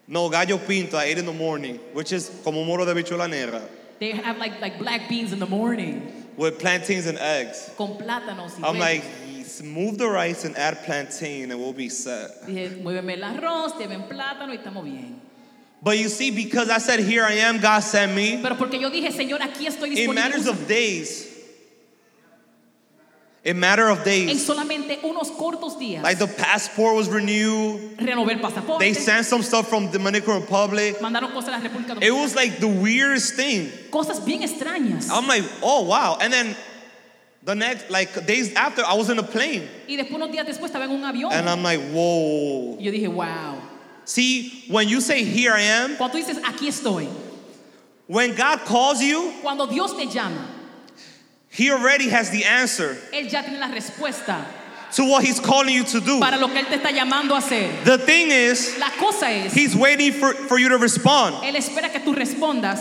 Speaker 3: No, gallo pinto at 8 in the morning, which is como moro de bichola negra,
Speaker 2: They have like, like black beans in the morning.
Speaker 3: with plantains and eggs.
Speaker 2: Con plátanos y
Speaker 3: I'm like, move the rice and add plantain and we'll be set.
Speaker 2: Dije, muéveme el arroz, deben plátano y estamos bien.
Speaker 3: But you see, because I said, here I am, God sent me,
Speaker 2: Pero porque yo dije, Señor, aquí estoy
Speaker 3: in matters of days, in matter of days.
Speaker 2: En solamente unos cortos días.
Speaker 3: like the passport was renewed,
Speaker 2: renové el pasaporte.
Speaker 3: they sent some stuff from the Dominican Republic.
Speaker 2: mandaron cosas a la República Dominicana.
Speaker 3: It was like the weirdest thing.
Speaker 2: cosas bien extrañas.
Speaker 3: I'm like, oh wow. And then the next, like days after, I was in a plane.
Speaker 2: y después, unos días después, estaba en un avión.
Speaker 3: And I'm like, whoa.
Speaker 2: yo dije, wow.
Speaker 3: See, when you say, here I am,
Speaker 2: Cuando dices, aquí estoy.
Speaker 3: when God calls you,
Speaker 2: Cuando Dios te llama,
Speaker 3: He already has the answer
Speaker 2: Él ya tiene la respuesta
Speaker 3: to what He's calling you to do.
Speaker 2: para lo que Él te está llamando a hacer.
Speaker 3: The thing is,
Speaker 2: La cosa es,
Speaker 3: He's waiting for, for you to respond.
Speaker 2: Él espera que tú respondas.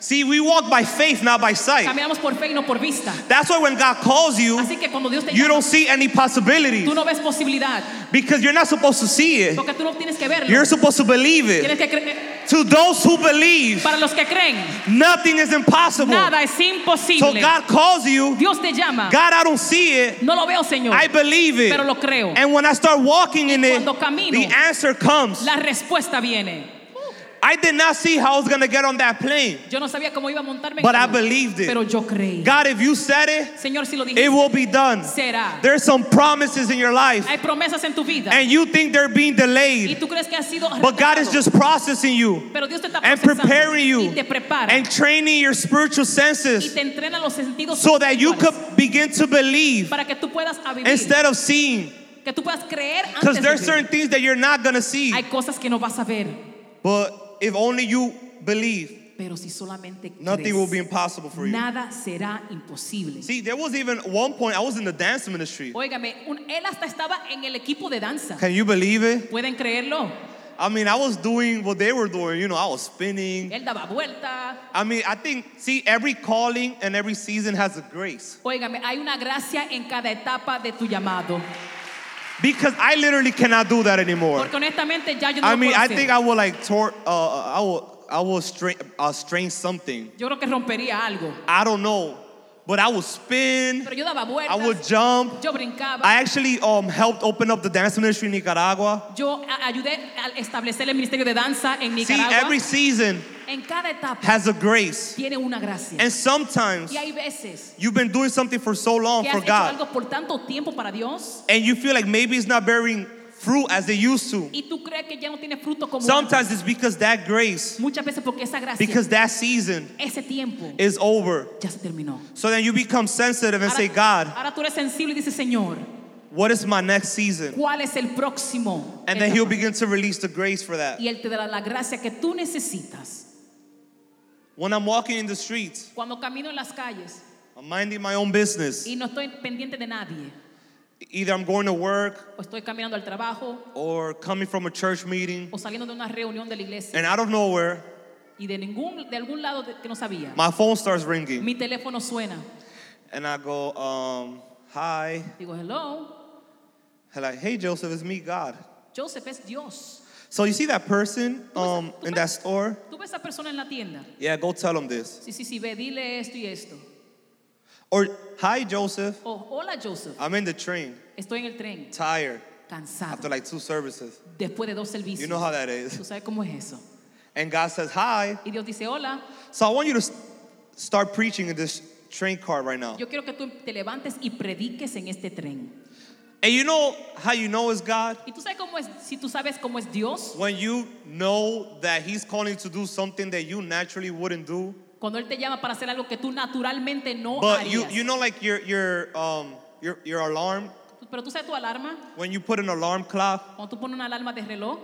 Speaker 3: See, we walk by faith, not by sight.
Speaker 2: Caminamos por fe y no por vista.
Speaker 3: That's why when God calls you,
Speaker 2: Así que cuando Dios te
Speaker 3: you
Speaker 2: llama,
Speaker 3: don't see any possibilities
Speaker 2: tú no ves posibilidad,
Speaker 3: because you're not supposed to see it.
Speaker 2: porque tú no tienes que verlo.
Speaker 3: You're supposed to believe it.
Speaker 2: Tienes que creer.
Speaker 3: To those who believe,
Speaker 2: Para los que creen,
Speaker 3: nothing is impossible.
Speaker 2: nada es imposible. So.
Speaker 3: God calls you.
Speaker 2: Dios te llama.
Speaker 3: God, I don't see it.
Speaker 2: No lo veo, Señor,
Speaker 3: I believe it.
Speaker 2: pero lo creo.
Speaker 3: And when I start walking in it,
Speaker 2: camino,
Speaker 3: the answer comes.
Speaker 2: La respuesta viene.
Speaker 3: I did not see how I was going to get on that plane.
Speaker 2: Yo no sabía cómo iba a montarme
Speaker 3: But I believed it.
Speaker 2: pero yo creí.
Speaker 3: God, if you said it,
Speaker 2: Señor, si lo
Speaker 3: it will be done.
Speaker 2: será.
Speaker 3: There's some promises in your life,
Speaker 2: Hay promesas en tu vida
Speaker 3: and you think they're being
Speaker 2: y
Speaker 3: delayed.
Speaker 2: tú crees que han sido
Speaker 3: But God is just processing you
Speaker 2: pero Dios te está
Speaker 3: and preparing you
Speaker 2: y te prepara
Speaker 3: and training your spiritual
Speaker 2: y
Speaker 3: senses
Speaker 2: te entrena los sentidos
Speaker 3: so that you could begin to believe
Speaker 2: para que tú puedas a vivir,
Speaker 3: instead of seeing.
Speaker 2: que tú puedas creer
Speaker 3: Because there's
Speaker 2: de
Speaker 3: certain things that you're not going to see.
Speaker 2: Hay cosas que no vas a ver,
Speaker 3: But if only you believe,
Speaker 2: pero si solamente
Speaker 3: nothing
Speaker 2: crees,
Speaker 3: will be impossible for you.
Speaker 2: nada será imposible.
Speaker 3: See, there was even one point I was in the dance ministry.
Speaker 2: Óigame, un- él hasta estaba en el equipo de danza.
Speaker 3: Can you believe it?
Speaker 2: ¿Pueden creerlo?
Speaker 3: I mean, I was doing what they were doing. You know, I was spinning.
Speaker 2: Él daba vuelta.
Speaker 3: I mean, I think, see, every calling and every season has a grace.
Speaker 2: Óigame, hay una gracia en cada etapa de tu llamado.
Speaker 3: Because I literally cannot do that anymore.
Speaker 2: Porque honestamente ya yo no
Speaker 3: I
Speaker 2: lo
Speaker 3: mean,
Speaker 2: puedo
Speaker 3: I
Speaker 2: hacer.
Speaker 3: think I will like tor- uh, I will, I will strain, uh, strain something.
Speaker 2: Yo creo que rompería algo.
Speaker 3: I don't know, but I would spin.
Speaker 2: Pero yo daba
Speaker 3: I would jump.
Speaker 2: Yo brincaba.
Speaker 3: I actually um, helped open up the dance ministry in Nicaragua.
Speaker 2: Yo a- ayudé a establecer el ministerio de danza en
Speaker 3: See,
Speaker 2: Nicaragua.
Speaker 3: every season
Speaker 2: en cada etapa
Speaker 3: has a grace,
Speaker 2: tiene una gracia.
Speaker 3: and sometimes
Speaker 2: y hay veces
Speaker 3: you've been doing something for so long for God,
Speaker 2: algo por tanto tiempo para Dios
Speaker 3: and you feel like maybe it's not bearing fruit as they used to.
Speaker 2: y tú crees que ya no tiene fruto como antes.
Speaker 3: Sometimes it's because that grace,
Speaker 2: Muchas veces porque esa gracia,
Speaker 3: because that season
Speaker 2: ese tiempo
Speaker 3: is over.
Speaker 2: ya se terminó.
Speaker 3: So then you become sensitive and say, God,
Speaker 2: ahora tú eres sensible y dices, Señor,
Speaker 3: what is my next season?
Speaker 2: ¿cuál es el próximo?
Speaker 3: And then He'll begin to release the grace for that.
Speaker 2: Y Él te dará la gracia que tú necesitas.
Speaker 3: When I'm walking in the streets,
Speaker 2: Cuando camino en las calles
Speaker 3: I'm minding my own business.
Speaker 2: y no estoy pendiente de nadie,
Speaker 3: Either I'm going to work
Speaker 2: o estoy caminando al trabajo,
Speaker 3: or coming from a church meeting,
Speaker 2: o saliendo de una reunión de la iglesia
Speaker 3: and out of nowhere,
Speaker 2: y de ningún de algún lado que no sabía,
Speaker 3: my phone starts ringing.
Speaker 2: mi teléfono suena.
Speaker 3: And I go, um, hi.
Speaker 2: Digo, hello,
Speaker 3: And like, hey, Joseph, it's me, God.
Speaker 2: Joseph es Dios.
Speaker 3: So you see that person um, in that store?
Speaker 2: Tú ves a esa persona en la tienda.
Speaker 3: Yeah, go tell him this.
Speaker 2: Sí, sí, sí, ve, dile esto y esto.
Speaker 3: Or, hi, Joseph.
Speaker 2: O, hola Joseph,
Speaker 3: I'm in the train,
Speaker 2: estoy en el tren,
Speaker 3: tired,
Speaker 2: cansado,
Speaker 3: after like two services.
Speaker 2: después de dos servicios.
Speaker 3: You know how that is.
Speaker 2: Tú sabes cómo es eso.
Speaker 3: And God says, hi.
Speaker 2: Y Dios dice, hola,
Speaker 3: So I want you to start preaching in this train car right now.
Speaker 2: yo quiero que tú te levantes y prediques en este tren.
Speaker 3: And you know how you know it's God?
Speaker 2: Y tú sabes cómo es, si tú sabes cómo es Dios,
Speaker 3: When you know that He's calling you to do something that you naturally wouldn't do.
Speaker 2: cuando Él te llama para hacer algo que tú naturalmente no
Speaker 3: But you, you know, like your, your, um, your, your alarm,
Speaker 2: Pero tú sabes tu alarma,
Speaker 3: when you put an alarm clock?
Speaker 2: Cuando tú pones una alarma de reloj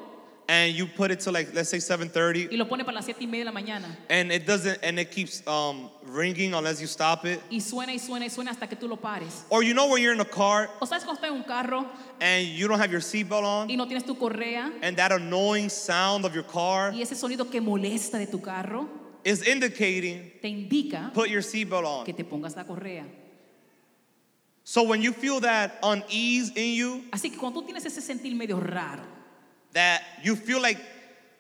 Speaker 3: and you put it to like, let's say 7.30,
Speaker 2: y lo pones para las siete y media de la mañana
Speaker 3: and it doesn't, and it keeps um, ringing unless you stop it.
Speaker 2: y suena y suena y suena hasta que tú lo pares.
Speaker 3: Or you know when you're in a car
Speaker 2: O sabes cuando estás en un carro
Speaker 3: and you don't have your seatbelt on,
Speaker 2: y no tienes tu correa
Speaker 3: and that annoying sound of your car
Speaker 2: y ese sonido que molesta de tu carro
Speaker 3: is indicating
Speaker 2: te indica
Speaker 3: put your seatbelt
Speaker 2: que
Speaker 3: on.
Speaker 2: te pongas la correa.
Speaker 3: So when you feel that unease in you,
Speaker 2: Así que cuando tú tienes ese sentir medio raro
Speaker 3: that you feel like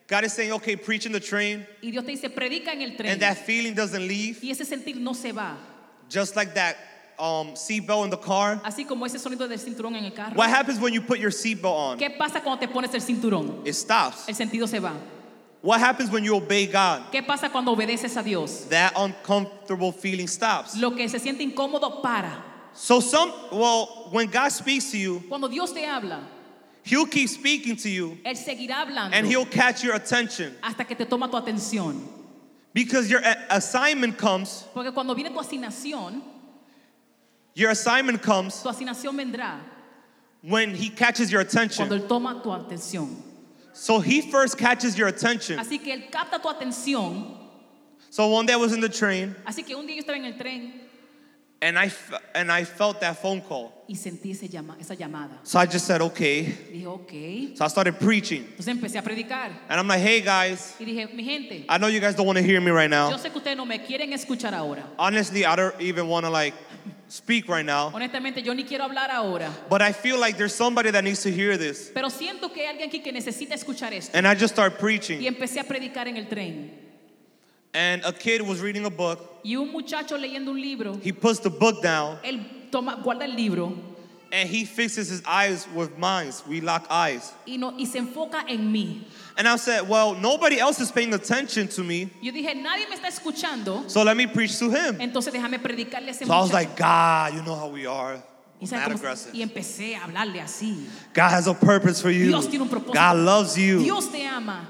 Speaker 3: God is saying, okay, preach in the train,
Speaker 2: y Dios te dice predica en el tren
Speaker 3: and that feeling doesn't leave,
Speaker 2: y ese sentir no se va,
Speaker 3: just like that um, seatbelt in the car.
Speaker 2: así como ese sonido del cinturón en el carro.
Speaker 3: What happens when you put your seatbelt on?
Speaker 2: ¿Qué pasa cuando te pones el cinturón?
Speaker 3: It stops.
Speaker 2: El sentido se va.
Speaker 3: What happens when you obey God?
Speaker 2: ¿Qué pasa cuando obedeces a Dios?
Speaker 3: That uncomfortable feeling stops.
Speaker 2: Lo que se siente incómodo para.
Speaker 3: So some, well, when God speaks to you,
Speaker 2: Cuando Dios te habla,
Speaker 3: He'll keep speaking to you,
Speaker 2: Él seguirá hablando
Speaker 3: and He'll catch your attention
Speaker 2: hasta que te toma tu atención.
Speaker 3: because your assignment comes.
Speaker 2: Porque cuando viene tu asignación,
Speaker 3: Your assignment comes
Speaker 2: tu asignación vendrá
Speaker 3: when He catches your
Speaker 2: cuando
Speaker 3: attention.
Speaker 2: Él toma tu atención.
Speaker 3: So He first catches your attention.
Speaker 2: Así que Él capta tu atención.
Speaker 3: So one day I was in the train,
Speaker 2: Así que un día yo estaba en el tren
Speaker 3: And I, and I felt that phone call.
Speaker 2: y sentí ese llama- esa llamada.
Speaker 3: So I just said, okay.
Speaker 2: Dije, ok.
Speaker 3: So I started preaching.
Speaker 2: Entonces empecé a predicar
Speaker 3: And I'm like, hey guys,
Speaker 2: y dije, mi gente,
Speaker 3: I know you guys don't want to hear me right now.
Speaker 2: yo sé que ustedes no me quieren escuchar ahora.
Speaker 3: Honestly, I don't even want to like speak right now.
Speaker 2: Honestamente, yo ni quiero hablar ahora.
Speaker 3: But I feel like there's somebody that needs to hear this.
Speaker 2: Pero siento que hay alguien aquí que necesita escuchar esto.
Speaker 3: And I just start
Speaker 2: Y empecé a predicar en el tren.
Speaker 3: And a kid was reading a book.
Speaker 2: Y un muchacho leyendo un libro,
Speaker 3: He puts the book down
Speaker 2: él toma, guarda el libro
Speaker 3: and he fixes his eyes with mine. We lock eyes.
Speaker 2: y, no, y se enfoca en mí.
Speaker 3: And I said, well, nobody else is paying attention to me.
Speaker 2: Yo dije, nadie me está escuchando,
Speaker 3: So let me preach to him.
Speaker 2: entonces déjame predicarle a ese
Speaker 3: So I was
Speaker 2: muchacho.
Speaker 3: like, God, you know how we are.
Speaker 2: y,
Speaker 3: mad aggressive.
Speaker 2: y empecé a hablarle así.
Speaker 3: God has a purpose for you.
Speaker 2: Dios tiene un propósito.
Speaker 3: God loves you.
Speaker 2: Dios te ama.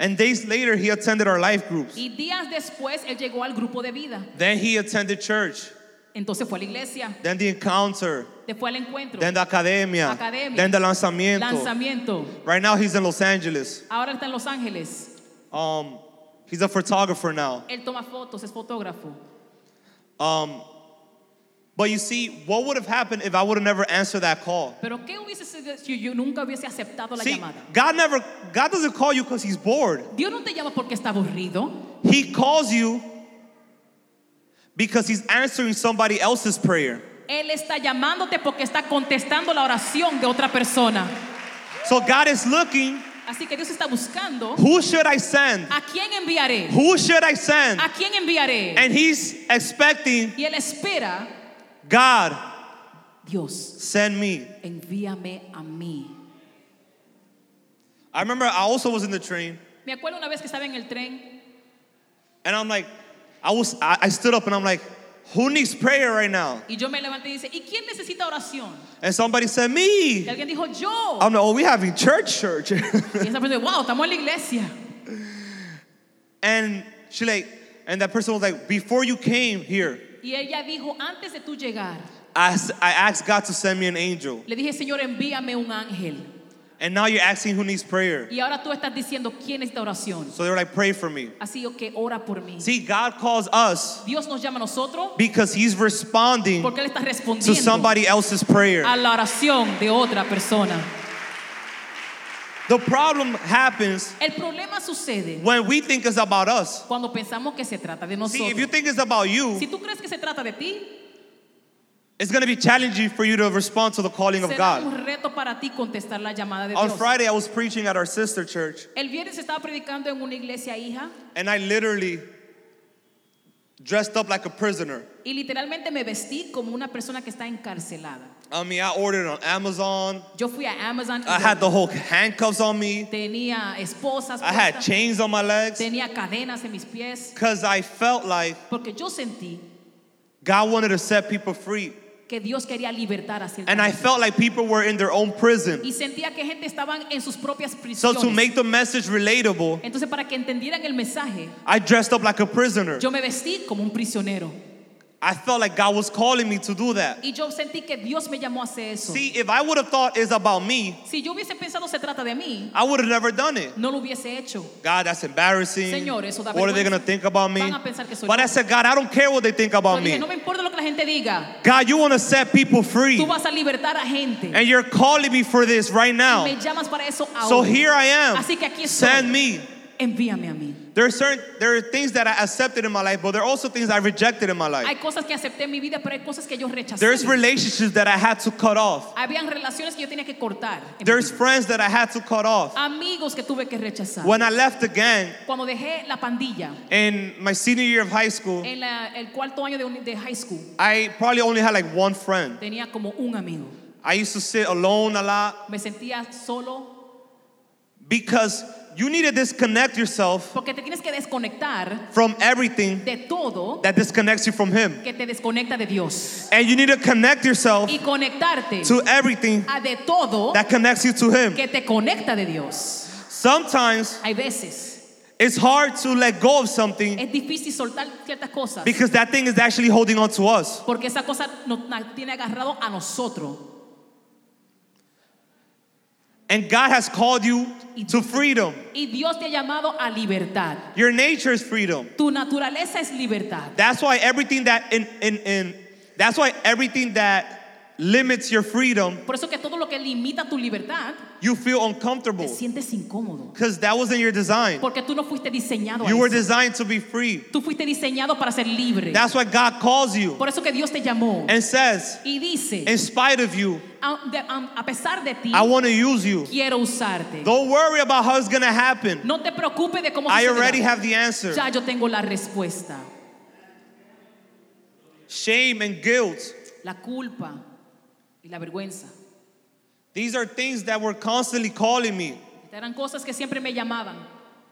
Speaker 3: And days later, he attended our life groups.
Speaker 2: Y días después él llegó al grupo de vida.
Speaker 3: Then he attended church.
Speaker 2: Entonces fue a la iglesia,
Speaker 3: Then the encounter.
Speaker 2: después al encuentro,
Speaker 3: Then the academia.
Speaker 2: Academia.
Speaker 3: Then the lanzamiento.
Speaker 2: lanzamiento.
Speaker 3: Right now, he's in Los Angeles.
Speaker 2: Ahora está en Los Ángeles.
Speaker 3: Um, he's a photographer now.
Speaker 2: Él toma fotos, es fotógrafo.
Speaker 3: Um, but you see, what would have happened if I would have never answered that call?
Speaker 2: Pero ¿qué hubiese sido si yo nunca hubiese aceptado la
Speaker 3: See,
Speaker 2: llamada?
Speaker 3: God never, God doesn't call you because he's bored.
Speaker 2: Dios no te llama porque está aburrido.
Speaker 3: He calls you because he's answering somebody else's prayer.
Speaker 2: Él está llamándote porque está contestando la oración de otra persona.
Speaker 3: So God is looking,
Speaker 2: Así que Dios está buscando
Speaker 3: who should I send?
Speaker 2: a quién enviaré.
Speaker 3: Who should I send?
Speaker 2: ¿A quién enviaré?
Speaker 3: And he's expecting,
Speaker 2: Y él espera,
Speaker 3: God,
Speaker 2: Dios,
Speaker 3: send me.
Speaker 2: envíame a mí.
Speaker 3: I remember I also was in the train
Speaker 2: Me acuerdo una vez que estaba en el tren
Speaker 3: and I'm like, I was I, I stood up and I'm like, who needs prayer right now?
Speaker 2: y yo me levanté y dice, ¿y quién necesita oración?
Speaker 3: And somebody said,
Speaker 2: Y
Speaker 3: me.
Speaker 2: alguien dijo, yo.
Speaker 3: I'm like, oh, we having church, church.
Speaker 2: Y esa persona, wow, estamos en la iglesia.
Speaker 3: and she like, and that person was like, before you came here,
Speaker 2: Y ella dijo, antes de tú llegar,
Speaker 3: I, asked God to send me an angel.
Speaker 2: le dije, Señor, envíame un ángel.
Speaker 3: And now you're asking who needs prayer.
Speaker 2: Y ahora tú estás diciendo, ¿quién necesita oración?
Speaker 3: So they were like, pray for me.
Speaker 2: Así que ora por mí.
Speaker 3: See, God calls us
Speaker 2: Dios nos llama a nosotros
Speaker 3: because He's responding
Speaker 2: porque Él está
Speaker 3: to
Speaker 2: respondiendo
Speaker 3: somebody else's prayer.
Speaker 2: a la oración de otra persona.
Speaker 3: The problem happens
Speaker 2: El problema sucede
Speaker 3: when we think it's about us.
Speaker 2: cuando pensamos que se trata de
Speaker 3: See, if you think it's about you,
Speaker 2: Si tú crees que se trata de ti,
Speaker 3: it's going to be challenging for you to respond to the calling of
Speaker 2: será
Speaker 3: God.
Speaker 2: un reto para ti contestar la llamada de
Speaker 3: On
Speaker 2: Dios.
Speaker 3: Friday, I was preaching at our sister church,
Speaker 2: El viernes estaba predicando en una iglesia hija
Speaker 3: and I literally dressed up like a prisoner.
Speaker 2: y literalmente me vestí como una persona que está encarcelada.
Speaker 3: I mean, I ordered on Amazon.
Speaker 2: Yo fui a Amazon
Speaker 3: I had the whole handcuffs on me.
Speaker 2: tenía esposas,
Speaker 3: I had chains on my legs
Speaker 2: tenía cadenas en mis pies,
Speaker 3: because I felt like
Speaker 2: porque yo sentí
Speaker 3: God wanted to set people free.
Speaker 2: que Dios quería libertar a cierta
Speaker 3: And I felt like people were in their own prison.
Speaker 2: y sentía que gente estaban en sus propias prisiones.
Speaker 3: So to make the message relatable,
Speaker 2: Entonces para que entendieran el mensaje,
Speaker 3: I dressed up like a prisoner.
Speaker 2: yo me vestí como un prisionero
Speaker 3: I felt like God was calling me to do that.
Speaker 2: y yo sentí que Dios me llamó a hacer eso.
Speaker 3: See, if I would have thought it's about me,
Speaker 2: Si yo hubiese pensado se trata de mí,
Speaker 3: I would have never done it.
Speaker 2: no lo hubiese hecho.
Speaker 3: God, that's embarrassing.
Speaker 2: Señor, eso da
Speaker 3: What are they going to think about me?
Speaker 2: Van a pensar que soy
Speaker 3: But I said, God, I don't care what they think about
Speaker 2: Yo dije,
Speaker 3: me.
Speaker 2: no me importa lo que la gente diga.
Speaker 3: God, you want to set people free.
Speaker 2: Tú vas a libertar a gente.
Speaker 3: And you're calling me for this right
Speaker 2: Y
Speaker 3: now.
Speaker 2: me llamas para eso ahora.
Speaker 3: So here I am.
Speaker 2: Así que aquí estoy.
Speaker 3: Send me.
Speaker 2: Envíame a mí.
Speaker 3: There are certain there are things that I accepted in my life, but there are also things I rejected in my life.
Speaker 2: Hay cosas que acepté en mi vida, pero hay cosas que yo rechacé.
Speaker 3: There's relationships that I had to cut off.
Speaker 2: Habían relaciones que yo tenía que cortar.
Speaker 3: There's friends that I had to cut off.
Speaker 2: Amigos que tuve que rechazar.
Speaker 3: When I left the gang
Speaker 2: Cuando dejé la pandilla
Speaker 3: in my senior year of high school,
Speaker 2: en la- el cuarto año de, de high school,
Speaker 3: I probably only had like one friend.
Speaker 2: tenía como un amigo.
Speaker 3: I used to sit alone a lot
Speaker 2: Me sentía solo
Speaker 3: because you need to disconnect yourself
Speaker 2: porque te tienes que desconectar
Speaker 3: from everything
Speaker 2: de todo
Speaker 3: that disconnects you from Him.
Speaker 2: que te desconecta de Dios
Speaker 3: And you need to connect yourself
Speaker 2: y conectarte
Speaker 3: to everything
Speaker 2: a de todo
Speaker 3: that connects you to Him.
Speaker 2: que te conecta de Dios.
Speaker 3: Sometimes
Speaker 2: Hay veces
Speaker 3: it's hard to let go of something
Speaker 2: es difícil soltar ciertas cosas
Speaker 3: because that thing is actually holding on to us.
Speaker 2: porque esa cosa nos tiene agarrado a nosotros.
Speaker 3: And God has called you to freedom.
Speaker 2: Y Dios te ha llamado a libertad.
Speaker 3: Your nature is freedom.
Speaker 2: Tu naturaleza es libertad.
Speaker 3: That's why everything that in, in, in That's why everything that limits your freedom,
Speaker 2: Por eso que todo lo que limita tu libertad,
Speaker 3: you feel
Speaker 2: te
Speaker 3: uncomfortable
Speaker 2: sientes incómodo.
Speaker 3: because that wasn't your design.
Speaker 2: Porque tú no fuiste diseñado a
Speaker 3: You were
Speaker 2: eso.
Speaker 3: designed to be free.
Speaker 2: Tú fuiste diseñado para ser libre.
Speaker 3: That's why God calls you
Speaker 2: Por eso que Dios te llamó
Speaker 3: and says,
Speaker 2: y dice,
Speaker 3: in spite of you,
Speaker 2: a, pesar de ti,
Speaker 3: I want to use you.
Speaker 2: quiero usarte.
Speaker 3: Don't worry about how it's going to happen.
Speaker 2: No te preocupes de cómo
Speaker 3: I already have the answer.
Speaker 2: Ya yo tengo la respuesta.
Speaker 3: Shame and guilt.
Speaker 2: La culpa y la vergüenza.
Speaker 3: These are things that were constantly calling me
Speaker 2: eran cosas que siempre me llamaban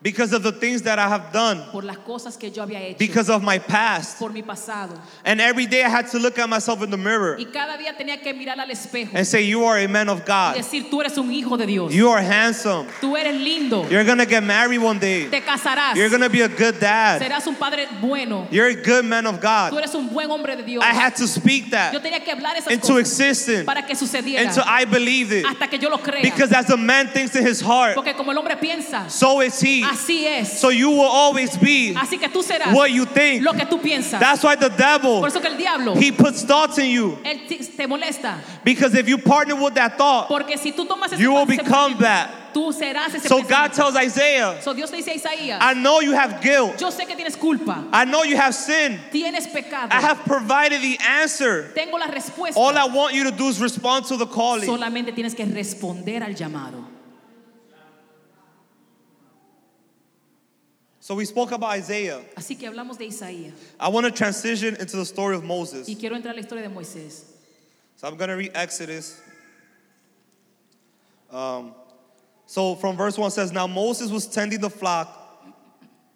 Speaker 3: because of the things that I have done,
Speaker 2: por las cosas que yo había hecho,
Speaker 3: because of my past.
Speaker 2: por mi pasado.
Speaker 3: And every day I had to look at myself in the mirror
Speaker 2: Y cada día tenía que mirar al espejo
Speaker 3: and say, You are a man of
Speaker 2: y
Speaker 3: God.
Speaker 2: decir, tú eres un hijo de Dios.
Speaker 3: You are handsome.
Speaker 2: Tú eres lindo.
Speaker 3: You're going to get married one day.
Speaker 2: Te casarás.
Speaker 3: You're going to be a good dad.
Speaker 2: Serás un padre bueno.
Speaker 3: You're a good man of
Speaker 2: Tú
Speaker 3: God.
Speaker 2: eres un buen hombre de Dios.
Speaker 3: I had to speak
Speaker 2: Yo
Speaker 3: that
Speaker 2: tenía que hablar esas
Speaker 3: into
Speaker 2: cosas
Speaker 3: existence
Speaker 2: para que sucediera
Speaker 3: until I believed it.
Speaker 2: hasta que yo lo crea.
Speaker 3: Because as a man thinks in his heart,
Speaker 2: Porque como el hombre piensa,
Speaker 3: so is he.
Speaker 2: Así es.
Speaker 3: So you will always be
Speaker 2: Así que tú serás
Speaker 3: what you think.
Speaker 2: lo que tú piensas.
Speaker 3: That's why the devil,
Speaker 2: Por eso que el diablo,
Speaker 3: he puts thoughts in you.
Speaker 2: él te molesta.
Speaker 3: Because if you partner with that thought,
Speaker 2: Porque si tú tomas ese
Speaker 3: you will become that.
Speaker 2: Tú serás ese
Speaker 3: So God tells Isaiah,
Speaker 2: So Dios le dice a Isaías,
Speaker 3: I know you have guilt.
Speaker 2: yo sé que tienes culpa,
Speaker 3: I know you have sin.
Speaker 2: tienes pecado.
Speaker 3: I have provided the answer.
Speaker 2: Tengo la respuesta.
Speaker 3: All I want you to do is respond to the calling.
Speaker 2: Solamente tienes que responder al llamado.
Speaker 3: So we spoke about Isaiah.
Speaker 2: Así que hablamos de Isaías.
Speaker 3: I want to transition into the story of Moses.
Speaker 2: Y quiero entrar a la historia de Moisés.
Speaker 3: So I'm going to read Exodus. Um, so from verse 1 says, Now Moses was tending the flock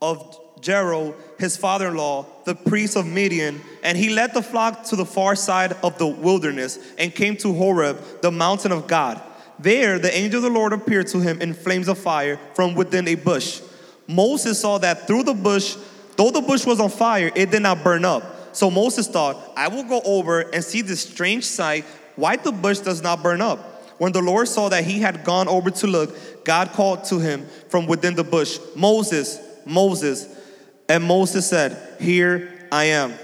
Speaker 3: of Jethro, his father in law, the priest of Midian, and he led the flock to the far side of the wilderness and came to Horeb, the mountain of God. There the angel of the Lord appeared to him in flames of fire from within a bush. Moses saw that through the bush, though the bush was on fire, it did not burn up. So Moses thought, I will go over and see this strange sight, why the bush does not burn up. When the Lord saw that he had gone over to look, God called to him from within the bush, Moses, Moses. And Moses said, Here I am.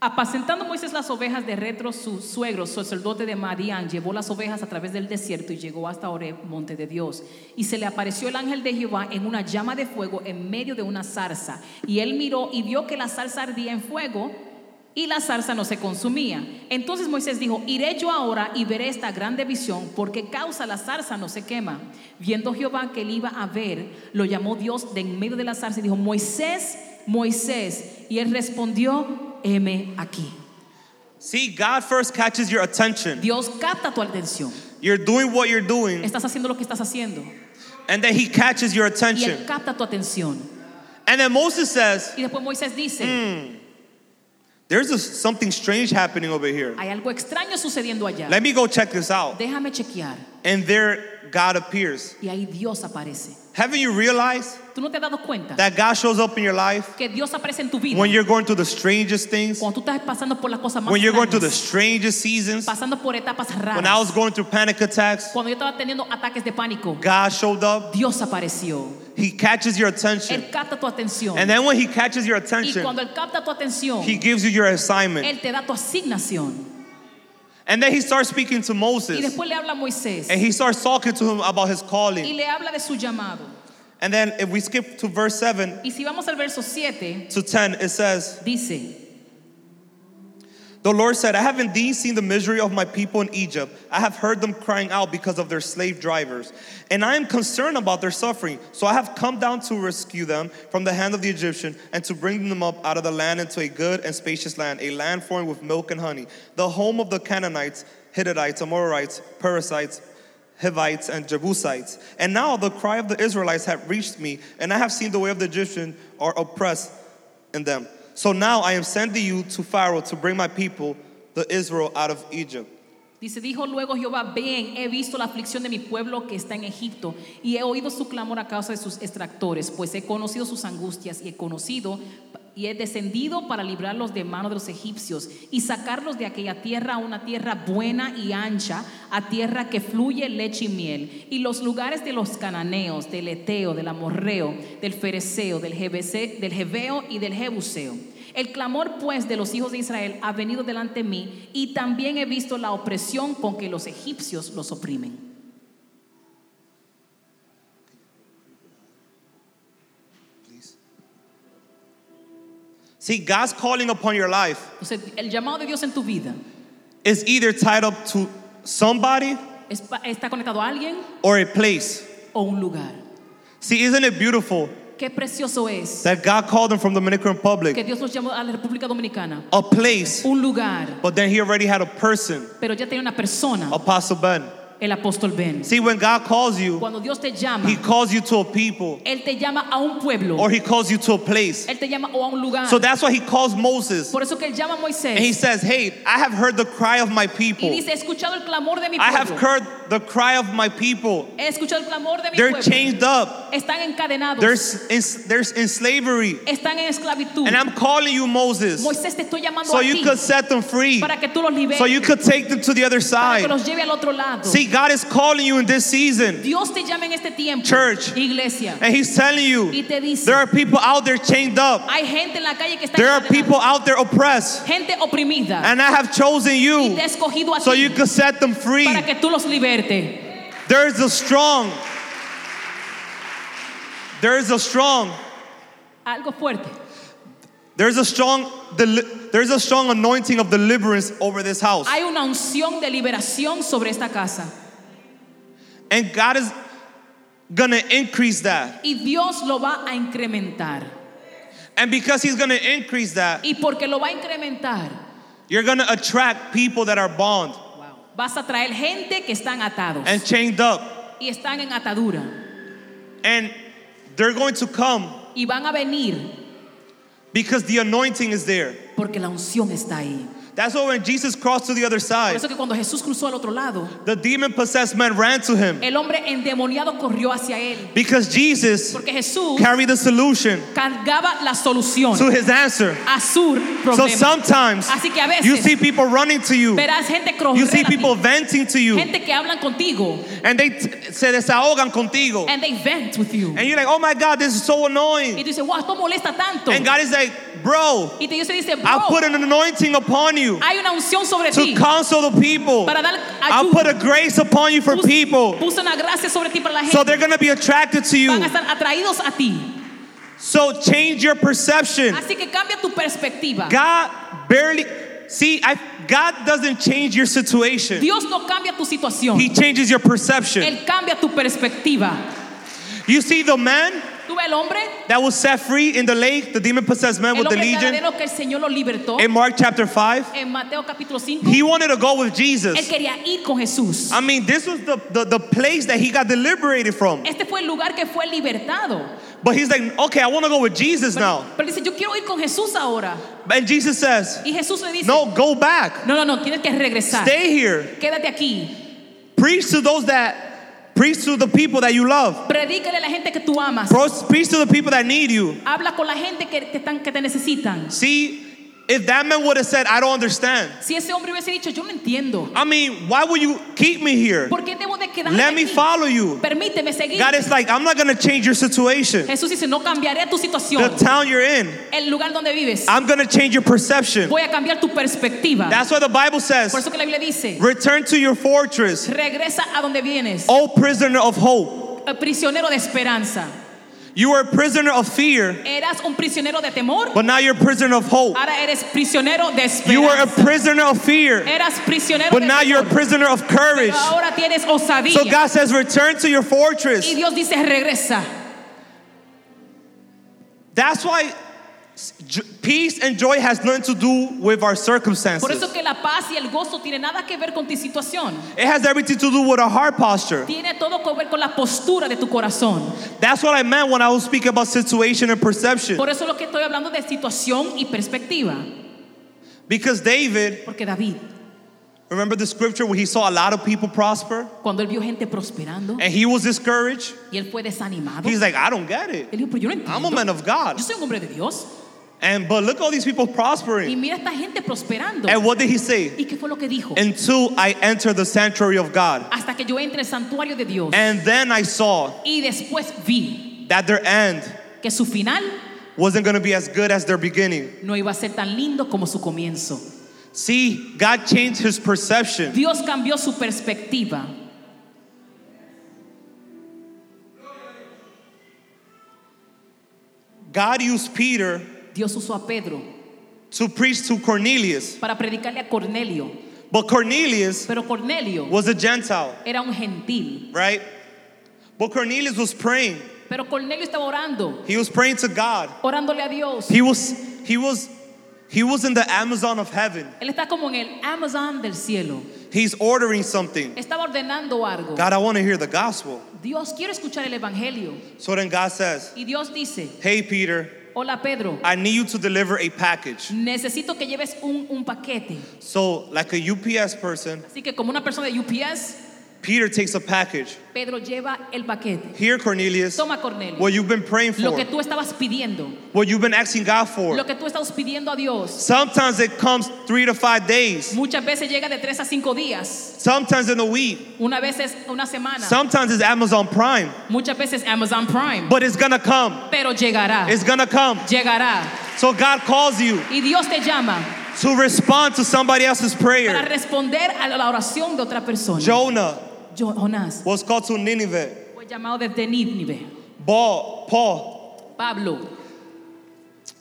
Speaker 2: Apacentando Moisés las ovejas de Retro, su suegro, sacerdote de Madián, llevó las ovejas a través del desierto y llegó hasta Oreb, monte de Dios. Y se le apareció el ángel de Jehová en una llama de fuego en medio de una zarza. Y él miró y vio que la zarza ardía en fuego y la zarza no se consumía. Entonces Moisés dijo, iré yo ahora y veré esta grande visión, porque causa la zarza no se quema. Viendo Jehová que él iba a ver, lo llamó Dios de en medio de la zarza y dijo, Moisés, Moisés. Y él respondió, heme aquí.
Speaker 3: See, God first catches your attention.
Speaker 2: Dios capta tu atención.
Speaker 3: You're doing what you're doing,
Speaker 2: Estás haciendo lo que estás haciendo.
Speaker 3: and then He catches your attention.
Speaker 2: Y él capta tu atención.
Speaker 3: And then Moses says,
Speaker 2: Y después Moisés dice, hmm,
Speaker 3: There's a, something strange happening over here.
Speaker 2: hay algo extraño sucediendo allá.
Speaker 3: Let me go check this out.
Speaker 2: Déjame chequear.
Speaker 3: And there God appears.
Speaker 2: Y ahí Dios aparece.
Speaker 3: Haven't you realized
Speaker 2: ¿Tú no te has dado cuenta
Speaker 3: that God shows up in your life
Speaker 2: que Dios aparece en tu vida
Speaker 3: when you're going through the strangest things,
Speaker 2: cuando tú estás pasando por las cosas más
Speaker 3: when you're going through the strangest seasons?
Speaker 2: pasando por etapas
Speaker 3: When I was going through panic attacks,
Speaker 2: Cuando yo estaba teniendo ataques de pánico,
Speaker 3: God showed up.
Speaker 2: Dios apareció.
Speaker 3: He catches your attention.
Speaker 2: Él capta tu atención.
Speaker 3: And then when He catches your
Speaker 2: Y
Speaker 3: attention,
Speaker 2: cuando Él capta tu atención,
Speaker 3: He gives you your assignment.
Speaker 2: Él te da tu asignación.
Speaker 3: And then He starts speaking to
Speaker 2: Y
Speaker 3: Moses.
Speaker 2: después le habla a Moisés
Speaker 3: And He starts talking to him about his
Speaker 2: y
Speaker 3: calling.
Speaker 2: le habla de su llamado.
Speaker 3: And then if we skip to verse 7
Speaker 2: Y si vamos al verso 7,
Speaker 3: to 10, it says,
Speaker 2: dice,
Speaker 3: The Lord said, I have indeed seen the misery of my people in Egypt. I have heard them crying out because of their slave drivers. And I am concerned about their suffering. So I have come down to rescue them from the hand of the Egyptian and to bring them up out of the land into a good and spacious land, a land flowing with milk and honey, the home of the Canaanites, Hittites, Amorites, Perizzites, Hivites, and Jebusites. And now the cry of the Israelites have reached me, and I have seen the way of the Egyptian are oppressed in them. So now I am sending you to Pharaoh to bring my people, the Israel, out of Egypt.
Speaker 2: dice, dijo luego Jehová, ven, he visto la aflicción de mi pueblo que está en Egipto y he oído su clamor a causa de sus extractores, pues he conocido sus angustias y he conocido y he descendido para librarlos de mano de los egipcios y sacarlos de aquella tierra a una tierra buena y ancha, a tierra que fluye leche y miel, y los lugares de los cananeos, del eteo, del amorreo, del fereceo, del, jebese- del jebeo y del jebuseo. El clamor pues de los hijos de Israel ha venido delante de mí y también he visto la opresión con que los egipcios los oprimen.
Speaker 3: See, God's calling upon your life
Speaker 2: Entonces, el llamado de Dios en tu vida
Speaker 3: is either tied up to somebody
Speaker 2: es- está conectado a alguien
Speaker 3: or a place.
Speaker 2: o un lugar.
Speaker 3: See, isn't it beautiful
Speaker 2: Qué precioso es
Speaker 3: that God called them from the Dominican
Speaker 2: que
Speaker 3: Republic,
Speaker 2: Dios los llamó a la República Dominicana.
Speaker 3: a place,
Speaker 2: Un lugar,
Speaker 3: but then He already had a person,
Speaker 2: pero ya tiene una persona,
Speaker 3: Apostle Ben.
Speaker 2: El apóstol Ben.
Speaker 3: See, when God calls you,
Speaker 2: Cuando Dios te llama,
Speaker 3: He calls you to a people
Speaker 2: Él te llama a un pueblo,
Speaker 3: or He calls you to a place.
Speaker 2: Él te llama o a un lugar.
Speaker 3: So that's why He calls Moses.
Speaker 2: Por eso que Él llama a
Speaker 3: And He says, Hey, I have heard the cry of my
Speaker 2: y
Speaker 3: people.
Speaker 2: dice, he escuchado el clamor de mi
Speaker 3: I have heard the cry of my people.
Speaker 2: He escuchado el clamor de mi
Speaker 3: They're
Speaker 2: pueblo.
Speaker 3: chained up.
Speaker 2: Están encadenados.
Speaker 3: They're, in, in slavery.
Speaker 2: Están en esclavitud.
Speaker 3: And I'm calling you, Moses,
Speaker 2: Moisés te estoy llamando
Speaker 3: so
Speaker 2: a
Speaker 3: you
Speaker 2: ti
Speaker 3: could set them free,
Speaker 2: para que tú los liberes.
Speaker 3: so you could take them to the other
Speaker 2: para que
Speaker 3: side.
Speaker 2: los lleve al otro lado.
Speaker 3: See, God is calling you in this season,
Speaker 2: Dios te llama en este tiempo.
Speaker 3: Church.
Speaker 2: Iglesia.
Speaker 3: and He's telling
Speaker 2: Y
Speaker 3: you
Speaker 2: te dice,
Speaker 3: there are people out there chained up,
Speaker 2: hay gente en la calle que está
Speaker 3: there are people out there oppressed,
Speaker 2: gente oprimida.
Speaker 3: and I have chosen
Speaker 2: y
Speaker 3: you
Speaker 2: te he escogido a
Speaker 3: so
Speaker 2: ti
Speaker 3: you could set them free.
Speaker 2: para que tú los liberte.
Speaker 3: There is a strong, there is a strong,
Speaker 2: Algo fuerte.
Speaker 3: there's a strong, deli- there's a strong anointing of deliverance over this house.
Speaker 2: Hay una unción de liberación sobre esta casa.
Speaker 3: And God is gonna increase that.
Speaker 2: Y Dios lo va a incrementar.
Speaker 3: And because He's gonna increase that,
Speaker 2: Y porque lo va a incrementar,
Speaker 3: you're gonna attract people that are bound
Speaker 2: vas a traer gente que están atados
Speaker 3: and chained up.
Speaker 2: y están en atadura.
Speaker 3: And they're going to come
Speaker 2: Y van a venir
Speaker 3: because the anointing is there.
Speaker 2: porque la unción está ahí.
Speaker 3: That's why when Jesus crossed to the other
Speaker 2: Por
Speaker 3: side,
Speaker 2: eso que cuando Jesús cruzó al otro lado,
Speaker 3: the demon possessed man ran to him
Speaker 2: el hombre endemoniado corrió hacia él.
Speaker 3: because Jesus
Speaker 2: Porque Jesús
Speaker 3: carried the solution
Speaker 2: cargaba la solución
Speaker 3: to his answer.
Speaker 2: a su
Speaker 3: So sometimes
Speaker 2: Así que a veces
Speaker 3: you see people running to you,
Speaker 2: verás gente
Speaker 3: you see people venting to you,
Speaker 2: gente que hablan contigo
Speaker 3: and they se desahogan contigo.
Speaker 2: and they vent with you.
Speaker 3: And you're like, oh my God, this is so
Speaker 2: Y
Speaker 3: annoying.
Speaker 2: tú dices, wow, esto molesta tanto.
Speaker 3: And God is like, bro,
Speaker 2: Y te dice,
Speaker 3: I'll put an anointing upon you
Speaker 2: hay una unción sobre
Speaker 3: to
Speaker 2: ti
Speaker 3: counsel the people.
Speaker 2: para dar
Speaker 3: I'll put a grace upon you for
Speaker 2: Puse-
Speaker 3: people.
Speaker 2: Puse una gracia sobre ti para la gente.
Speaker 3: So they're going to be attracted to
Speaker 2: Van a
Speaker 3: you.
Speaker 2: estar atraídos a ti.
Speaker 3: So change your perception.
Speaker 2: Así que cambia tu perspectiva.
Speaker 3: God barely, see, I, God doesn't change your situation,
Speaker 2: Dios no cambia tu situación.
Speaker 3: He changes your perception.
Speaker 2: Él cambia tu perspectiva.
Speaker 3: You see the man
Speaker 2: Tú ves hombre,
Speaker 3: that was set free in the lake, the demon possessed man with the legion,
Speaker 2: que el Señor lo libertó
Speaker 3: in Mark chapter 5.
Speaker 2: en Mateo capítulo 5.
Speaker 3: He wanted to go with
Speaker 2: Él
Speaker 3: Jesus.
Speaker 2: quería ir con Jesús.
Speaker 3: I mean, this was the, the, the place that he got deliberated from.
Speaker 2: Este fue el lugar que fue libertado.
Speaker 3: But he's like, okay, I want to go with Jesus
Speaker 2: Pero,
Speaker 3: now.
Speaker 2: pero dice, yo quiero ir con Jesús ahora.
Speaker 3: And Jesus says,
Speaker 2: Y Jesús le dice,
Speaker 3: no, go back.
Speaker 2: no, no, no, tienes que regresar.
Speaker 3: Stay here.
Speaker 2: Quédate aquí.
Speaker 3: Preach to those that, preach to the people that you love.
Speaker 2: Predícale a la gente que tú amas.
Speaker 3: Preach to the people that need you.
Speaker 2: Habla con la gente que están, que te necesitan.
Speaker 3: See, if that man would have said, I don't understand.
Speaker 2: Si ese hombre hubiese dicho, yo no entiendo.
Speaker 3: I mean, why would you keep me here?
Speaker 2: ¿Por qué debo de quedarme
Speaker 3: Let me
Speaker 2: aquí?
Speaker 3: follow you.
Speaker 2: Permíteme seguir.
Speaker 3: God is like, I'm not going to change your situation.
Speaker 2: Jesús dice, no cambiaré tu situación.
Speaker 3: The town you're in,
Speaker 2: El lugar donde vives.
Speaker 3: I'm going to change your perception.
Speaker 2: Voy a cambiar tu perspectiva.
Speaker 3: That's why the Bible says.
Speaker 2: Por eso que la Biblia dice,
Speaker 3: return to your fortress,
Speaker 2: regresa a donde vienes.
Speaker 3: O prisoner of hope.
Speaker 2: El prisionero de esperanza.
Speaker 3: You were a prisoner of fear,
Speaker 2: Eras un prisionero de temor.
Speaker 3: but now you're a prisoner of hope.
Speaker 2: Ahora eres prisionero de
Speaker 3: You were a prisoner of fear,
Speaker 2: Eras prisionero
Speaker 3: but
Speaker 2: de
Speaker 3: now you're a prisoner of courage.
Speaker 2: Pero ahora tienes osadía.
Speaker 3: So God says, return to your
Speaker 2: y
Speaker 3: fortress.
Speaker 2: Dios dice, regresa.
Speaker 3: That's why peace and joy has nothing to do with our
Speaker 2: Por
Speaker 3: circumstances.
Speaker 2: eso que la paz y el gozo tiene nada que ver con tu situación.
Speaker 3: It has everything to do with our heart posture.
Speaker 2: Tiene todo que ver con la postura de tu corazón.
Speaker 3: That's what I meant when I was speaking about situation and perception.
Speaker 2: Por eso lo que estoy hablando de situación y perspectiva.
Speaker 3: Because David,
Speaker 2: Porque David,
Speaker 3: remember the scripture where he saw a lot of people prosper
Speaker 2: cuando él vio gente prosperando
Speaker 3: and he was discouraged?
Speaker 2: y él fue desanimado,
Speaker 3: He's like, I don't get it.
Speaker 2: él dijo, pero yo no
Speaker 3: I'm a man of God.
Speaker 2: Yo soy un hombre de Dios.
Speaker 3: And but look at all these people
Speaker 2: Y
Speaker 3: prospering.
Speaker 2: mira esta gente prosperando.
Speaker 3: And what did he say?
Speaker 2: ¿Y qué fue lo que dijo?
Speaker 3: Until I enter the sanctuary of God.
Speaker 2: Hasta que yo entre al santuario de Dios.
Speaker 3: And then I saw
Speaker 2: Y después vi
Speaker 3: that their end
Speaker 2: que su final
Speaker 3: wasn't going to be as good as their beginning.
Speaker 2: no iba a ser tan lindo como su comienzo.
Speaker 3: See, God changed his perception.
Speaker 2: Dios cambió su perspectiva.
Speaker 3: God used Peter
Speaker 2: Dios usó a Pedro
Speaker 3: to preach to Cornelius.
Speaker 2: para predicarle a Cornelio.
Speaker 3: But Cornelius
Speaker 2: Pero Cornelio
Speaker 3: was a Gentile,
Speaker 2: era un gentil.
Speaker 3: right? But Cornelius was praying.
Speaker 2: Pero Cornelio estaba orando,
Speaker 3: He was praying to God.
Speaker 2: orándole a Dios.
Speaker 3: He was he was he was in the Amazon of heaven.
Speaker 2: Él está como en el Amazon del cielo.
Speaker 3: He's ordering something.
Speaker 2: Estaba ordenando algo.
Speaker 3: God, I want to hear the gospel.
Speaker 2: Dios, quiero escuchar el evangelio.
Speaker 3: So then God says,
Speaker 2: Y Dios dice,
Speaker 3: Hey Peter,
Speaker 2: hola Pedro,
Speaker 3: I need you to deliver a package.
Speaker 2: necesito que lleves un, un paquete.
Speaker 3: So, like a UPS person,
Speaker 2: Así que como una persona de UPS,
Speaker 3: Peter takes a package.
Speaker 2: Pedro lleva el paquete.
Speaker 3: Here, Cornelius,
Speaker 2: Toma Cornelio.
Speaker 3: what you've been praying for.
Speaker 2: Lo que tú estabas pidiendo,
Speaker 3: what you've been asking God for.
Speaker 2: lo que tú estabas pidiendo a Dios.
Speaker 3: Sometimes it comes three to five days.
Speaker 2: Muchas veces llega de tres a cinco días.
Speaker 3: Sometimes in a week.
Speaker 2: Una vez es una semana.
Speaker 3: Sometimes it's Amazon Prime.
Speaker 2: Muchas veces Amazon Prime.
Speaker 3: But it's gonna come.
Speaker 2: Pero llegará.
Speaker 3: It's gonna come.
Speaker 2: Llegará.
Speaker 3: So God calls you
Speaker 2: Y Dios te llama
Speaker 3: to respond to somebody else's prayer.
Speaker 2: para responder a la oración de otra persona.
Speaker 3: Jonah
Speaker 2: Jonás
Speaker 3: was called to Nineveh.
Speaker 2: fue llamado desde Nínive.
Speaker 3: Paul, Paul
Speaker 2: Pablo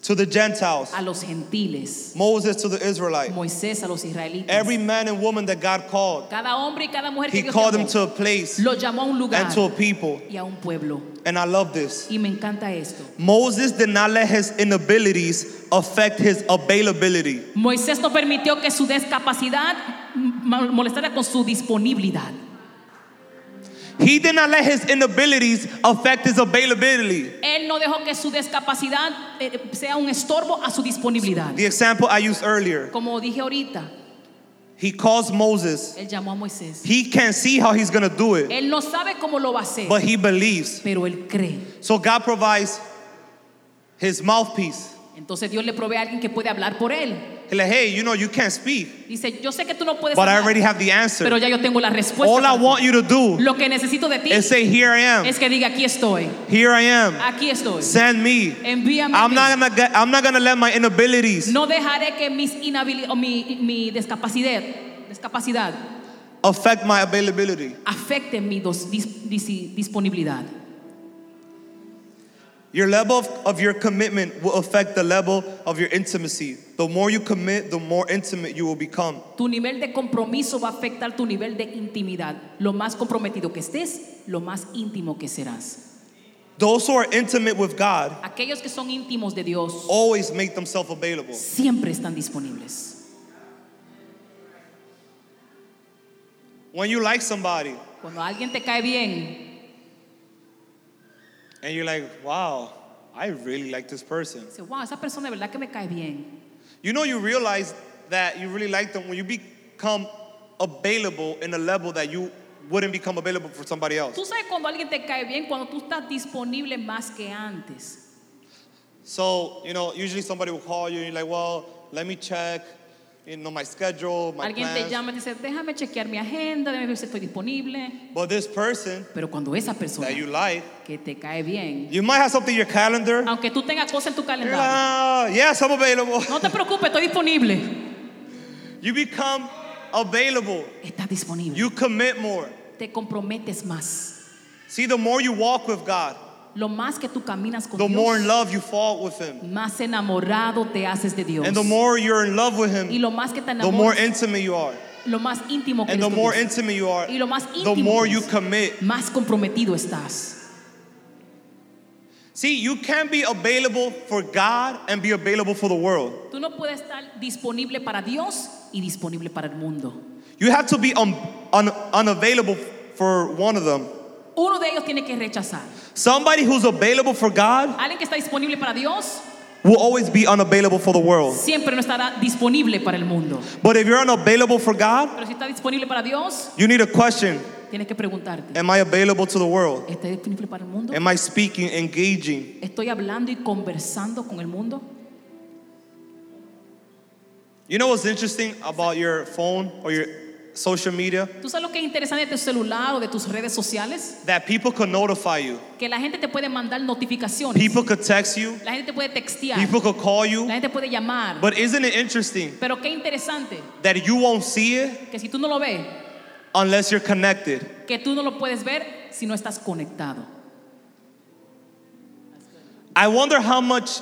Speaker 3: to the Gentiles.
Speaker 2: a los gentiles.
Speaker 3: Moses to the Israelites.
Speaker 2: Moisés a los israelitas.
Speaker 3: Every man and woman that God called,
Speaker 2: Cada hombre y cada mujer que
Speaker 3: He
Speaker 2: Dios
Speaker 3: called them to a place
Speaker 2: lo llamó a un lugar
Speaker 3: and to a people.
Speaker 2: y a un pueblo.
Speaker 3: And I love this.
Speaker 2: Y me encanta esto.
Speaker 3: Moses did not let his inabilities affect his availability.
Speaker 2: Moisés no permitió que su discapacidad molestara con su disponibilidad.
Speaker 3: He did not let his inabilities affect his availability.
Speaker 2: Él no dejó que su discapacidad eh, sea un estorbo a su disponibilidad.
Speaker 3: The example I used earlier,
Speaker 2: Como dije ahorita,
Speaker 3: he calls Moses.
Speaker 2: él llamó a Moisés.
Speaker 3: He can't see how he's gonna do it,
Speaker 2: Él no sabe cómo lo va a hacer,
Speaker 3: but he believes.
Speaker 2: pero él cree.
Speaker 3: So God provides his mouthpiece.
Speaker 2: Entonces Dios le provee a alguien que puede hablar por él.
Speaker 3: He's like, hey, you know, you can't speak,
Speaker 2: Dice, yo sé que tú no puedes
Speaker 3: but I
Speaker 2: hablar,
Speaker 3: already have the answer.
Speaker 2: pero ya yo tengo la respuesta.
Speaker 3: All I want you to do
Speaker 2: Lo que necesito de ti
Speaker 3: is say, here I am.
Speaker 2: es que diga, aquí estoy,
Speaker 3: Here I am.
Speaker 2: aquí estoy.
Speaker 3: Send me.
Speaker 2: Envíame.
Speaker 3: I'm not gonna get, I'm not gonna let my inabilities
Speaker 2: No dejaré que mis o mi, mi discapacidad, discapacidad
Speaker 3: affect my availability.
Speaker 2: afecte mi dos- dis- dis- disponibilidad.
Speaker 3: Your level of, of your commitment will affect the level of your intimacy. The more you commit, the more intimate you will become.
Speaker 2: Tu nivel de compromiso va a afectar tu nivel de intimidad. Lo más comprometido que estés, lo más íntimo que serás.
Speaker 3: Those who are intimate with God
Speaker 2: Aquellos que son íntimos de Dios
Speaker 3: always make themselves available.
Speaker 2: siempre están disponibles.
Speaker 3: When you like somebody
Speaker 2: Cuando alguien te cae bien
Speaker 3: and you're like, wow, I really like this person.
Speaker 2: dice, wow, esa persona de verdad que me cae bien.
Speaker 3: You know, you realize that you really like them when you become available in a level that you wouldn't become available for somebody else.
Speaker 2: Tú sabes cuando alguien te cae bien, cuando tú estás disponible más que antes.
Speaker 3: So, you know, usually somebody will call you and you're like, well, let me check, you know, my schedule, my
Speaker 2: Alguien te llama y dice, déjame chequear mi agenda, déjame ver si estoy disponible.
Speaker 3: But this person
Speaker 2: Pero cuando esa persona
Speaker 3: that you like,
Speaker 2: que te cae bien,
Speaker 3: you might have something in your calendar.
Speaker 2: aunque tú tengas cosas en tu
Speaker 3: You're like,
Speaker 2: calendario,
Speaker 3: "Ah, yes, I'm available.
Speaker 2: no te preocupes, estoy disponible.
Speaker 3: You become available.
Speaker 2: Estás disponible.
Speaker 3: You commit more.
Speaker 2: te comprometes más.
Speaker 3: See, the more you walk with God,
Speaker 2: Lo más que tú caminas con
Speaker 3: the more in love you fall with Him.
Speaker 2: más enamorado te haces de Dios.
Speaker 3: And the more you're in love with
Speaker 2: y
Speaker 3: Him,
Speaker 2: lo más que te
Speaker 3: the more
Speaker 2: enamoras,
Speaker 3: intimate you are.
Speaker 2: lo más íntimo que
Speaker 3: And
Speaker 2: eres
Speaker 3: the
Speaker 2: con
Speaker 3: more
Speaker 2: Dios,
Speaker 3: intimate you are,
Speaker 2: y lo más
Speaker 3: the
Speaker 2: íntimo
Speaker 3: more
Speaker 2: que
Speaker 3: you
Speaker 2: eres,
Speaker 3: commit.
Speaker 2: más comprometido estás.
Speaker 3: See, you can be available for God and be available for the world.
Speaker 2: Tú no puedes estar disponible para Dios y disponible para el mundo.
Speaker 3: You have to be un, un, unavailable for one of them.
Speaker 2: Uno de ellos tiene que rechazar.
Speaker 3: Somebody who's available for God
Speaker 2: Alguien que está disponible para Dios
Speaker 3: will always be unavailable for the world.
Speaker 2: siempre no estará disponible para el mundo.
Speaker 3: But if you're unavailable for God,
Speaker 2: Pero si está disponible para Dios,
Speaker 3: you need a question
Speaker 2: tienes que preguntarte,
Speaker 3: Am I available to the world?
Speaker 2: ¿estoy disponible para el mundo?
Speaker 3: Am I speaking, engaging?
Speaker 2: ¿Estoy hablando y conversando con el mundo?
Speaker 3: You know what's interesting about your phone or your social media
Speaker 2: ¿Tú sabes lo que es interesante de tu celular o de tus redes sociales?
Speaker 3: that people could notify you.
Speaker 2: Que la gente te puede mandar notificaciones.
Speaker 3: People could text you.
Speaker 2: La gente te puede textear.
Speaker 3: People could call
Speaker 2: La
Speaker 3: you.
Speaker 2: gente puede llamar.
Speaker 3: But isn't it interesting
Speaker 2: Pero qué interesante
Speaker 3: that you won't see it
Speaker 2: que si tú no lo ves,
Speaker 3: unless you're connected?
Speaker 2: que tú no lo puedes ver si no estás conectado.
Speaker 3: I wonder how much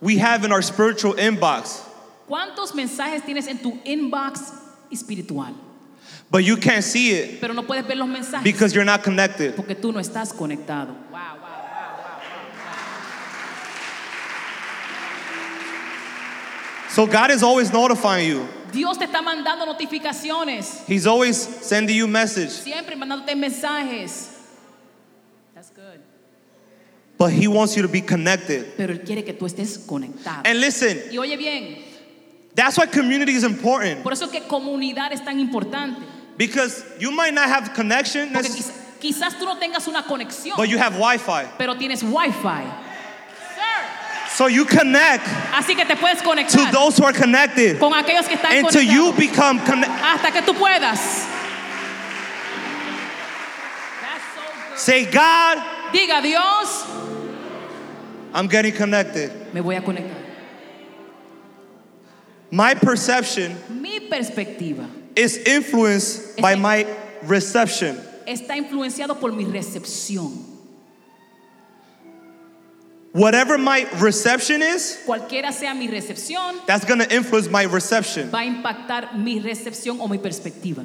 Speaker 3: we have in our spiritual inbox,
Speaker 2: ¿Cuántos mensajes tienes en tu inbox espiritual?
Speaker 3: But you can't see it
Speaker 2: Pero no puedes ver los mensajes
Speaker 3: because you're not connected.
Speaker 2: porque tú no estás conectado.
Speaker 3: So God is always notifying you.
Speaker 2: Dios te está mandando notificaciones.
Speaker 3: He's always sending you message,
Speaker 2: Siempre mandándote mensajes. That's good.
Speaker 3: but he wants you to be connected.
Speaker 2: Pero Él quiere que tú estés conectado.
Speaker 3: And listen,
Speaker 2: Y oye bien,
Speaker 3: that's why community is important
Speaker 2: por eso que comunidad es tan importante.
Speaker 3: Because you might not have connection,
Speaker 2: Porque quiz- quizás tú no tengas una conexión,
Speaker 3: but you have Wi-Fi.
Speaker 2: pero tienes wifi.
Speaker 3: So you connect
Speaker 2: Así que te puedes
Speaker 3: to
Speaker 2: conectar
Speaker 3: those who are connected
Speaker 2: con aquellos que están
Speaker 3: until you
Speaker 2: conectados
Speaker 3: become connected.
Speaker 2: hasta que tú puedas.
Speaker 3: Say, God,
Speaker 2: Diga Dios,
Speaker 3: I'm getting connected.
Speaker 2: me voy a conectar.
Speaker 3: My perception
Speaker 2: Mi perspectiva
Speaker 3: is influenced by my reception.
Speaker 2: está influenciado por mi recepción.
Speaker 3: Whatever my reception is,
Speaker 2: Cualquiera sea mi recepción,
Speaker 3: that's going to influence my reception.
Speaker 2: va a impactar mi recepción o mi perspectiva.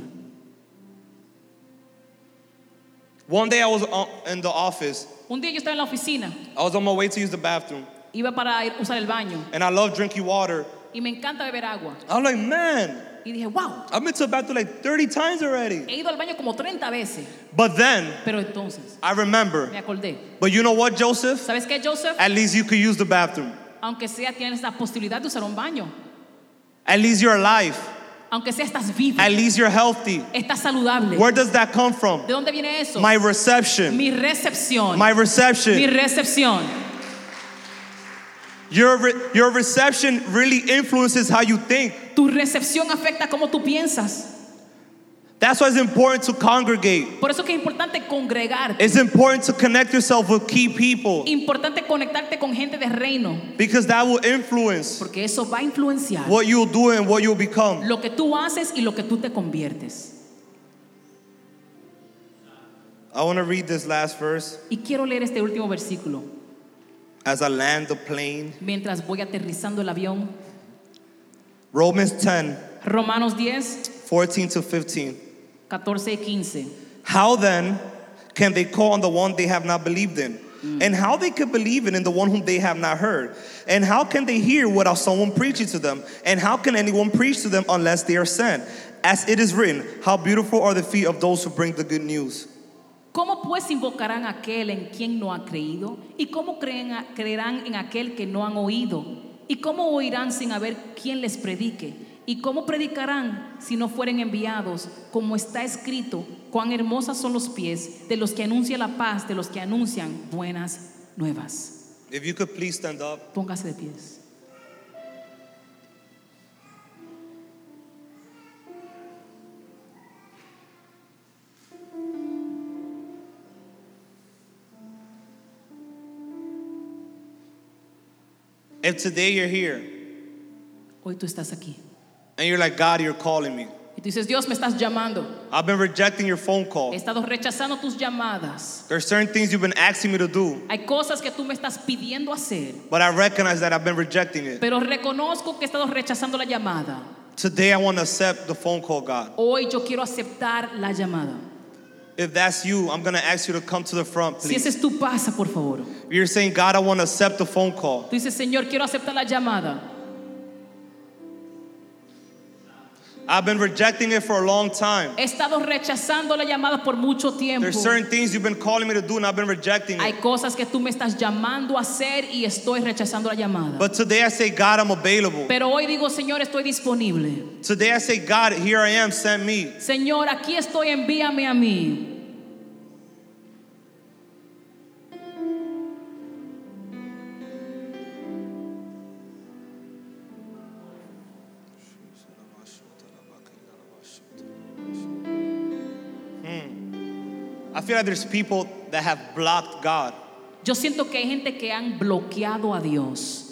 Speaker 3: One day I was on- in the office.
Speaker 2: Un día yo estaba en la oficina,
Speaker 3: I was on my way to use the bathroom,
Speaker 2: iba para ir, usar el baño
Speaker 3: and I love drinking water.
Speaker 2: y me encanta beber agua.
Speaker 3: I'm like, man,
Speaker 2: Y dije, wow,
Speaker 3: I've been to the bathroom like 30 times already.
Speaker 2: he ido al baño como 30 veces.
Speaker 3: But then
Speaker 2: Pero entonces,
Speaker 3: I remember,
Speaker 2: me acordé.
Speaker 3: but you know what, Joseph?
Speaker 2: ¿Sabes qué, Joseph?
Speaker 3: At least you could use the bathroom.
Speaker 2: Aunque sea tienes la posibilidad de usar un baño.
Speaker 3: At least you're alive.
Speaker 2: Aunque sea estás vivo,
Speaker 3: At least you're healthy.
Speaker 2: estás saludable.
Speaker 3: Where does that come from?
Speaker 2: ¿De dónde viene eso?
Speaker 3: My reception.
Speaker 2: Mi recepción.
Speaker 3: My reception.
Speaker 2: Mi recepción.
Speaker 3: Your, re- your reception really influences how you think.
Speaker 2: Tu recepción afecta cómo tú piensas.
Speaker 3: That's why it's important to congregate.
Speaker 2: Por eso que es importante congregarte.
Speaker 3: It's important to connect yourself with key people
Speaker 2: Importante conectarte con gente de reino.
Speaker 3: because that will influence
Speaker 2: Porque eso va a influenciar
Speaker 3: what you'll do and what you'll become.
Speaker 2: lo que tú haces y lo que tú te conviertes.
Speaker 3: I want to read this last verse
Speaker 2: Y quiero leer este último versículo
Speaker 3: as I land the plane.
Speaker 2: mientras voy aterrizando el avión.
Speaker 3: Romans 10
Speaker 2: Romanos 10,
Speaker 3: 14 to 15.
Speaker 2: 14 y 15.
Speaker 3: How then can they call on the one they have not believed in? Mm. And how they could believe in, in the one whom they have not heard? And how can they hear without someone preaching to them? And how can anyone preach to them unless they are sent? As it is written, how beautiful are the feet of those who bring the good news.
Speaker 2: ¿Cómo pues invocarán aquel en quien no ha creído? ¿Y cómo creen creerán en aquel que no han oído? ¿Y cómo oirán sin haber quien les predique? ¿Y cómo predicarán si no fueren enviados? Como está escrito, cuán hermosas son los pies de los que anuncian la paz, de los que anuncian buenas nuevas.
Speaker 3: If you could please stand up.
Speaker 2: Póngase de pies.
Speaker 3: If today you're here
Speaker 2: Hoy tú estás aquí.
Speaker 3: and you're like, God, you're calling me.
Speaker 2: Y tú dices, Dios, me estás llamando.
Speaker 3: I've been rejecting your phone
Speaker 2: He
Speaker 3: call.
Speaker 2: estado rechazando tus llamadas.
Speaker 3: There's certain things you've been asking me to do,
Speaker 2: Hay cosas que tú me estás pidiendo hacer.
Speaker 3: but I recognize that I've been rejecting it.
Speaker 2: Pero reconozco que he estado rechazando la llamada.
Speaker 3: Today I want to accept the phone call, God.
Speaker 2: Hoy yo quiero aceptar la llamada.
Speaker 3: If that's you, I'm going to ask you to come to the front,
Speaker 2: Si
Speaker 3: please.
Speaker 2: ese es tu pasa, por favor.
Speaker 3: You're saying, God, I want to accept the phone call.
Speaker 2: Tú dices, Señor, quiero aceptar la llamada.
Speaker 3: I've been rejecting it for a long time.
Speaker 2: He estado rechazando la llamada por mucho tiempo.
Speaker 3: There's certain things you've been calling me to do, and I've been rejecting
Speaker 2: Hay
Speaker 3: it.
Speaker 2: cosas que tú me estás llamando a hacer y estoy rechazando la llamada.
Speaker 3: But today I say, God, I'm available.
Speaker 2: Pero hoy digo, Señor, estoy disponible.
Speaker 3: Today I say, God, here I am, send me.
Speaker 2: Señor, aquí estoy, envíame a mí.
Speaker 3: Feel like there's people that have blocked God.
Speaker 2: Yo siento que hay gente que han bloqueado a Dios.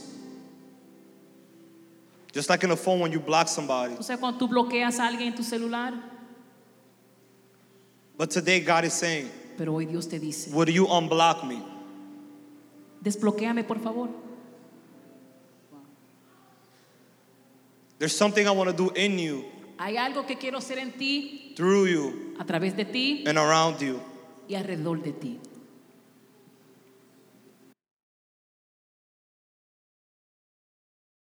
Speaker 3: Just like in a phone when you block somebody.
Speaker 2: O sea, cuando tú bloqueas a alguien en tu celular,
Speaker 3: But today God is saying,
Speaker 2: pero hoy Dios te dice,
Speaker 3: Would you unblock me?
Speaker 2: desbloquéame por favor.
Speaker 3: There's something I want to do in you,
Speaker 2: Hay algo que quiero hacer en ti,
Speaker 3: through you,
Speaker 2: a través de ti
Speaker 3: and around you.
Speaker 2: Y alrededor de ti.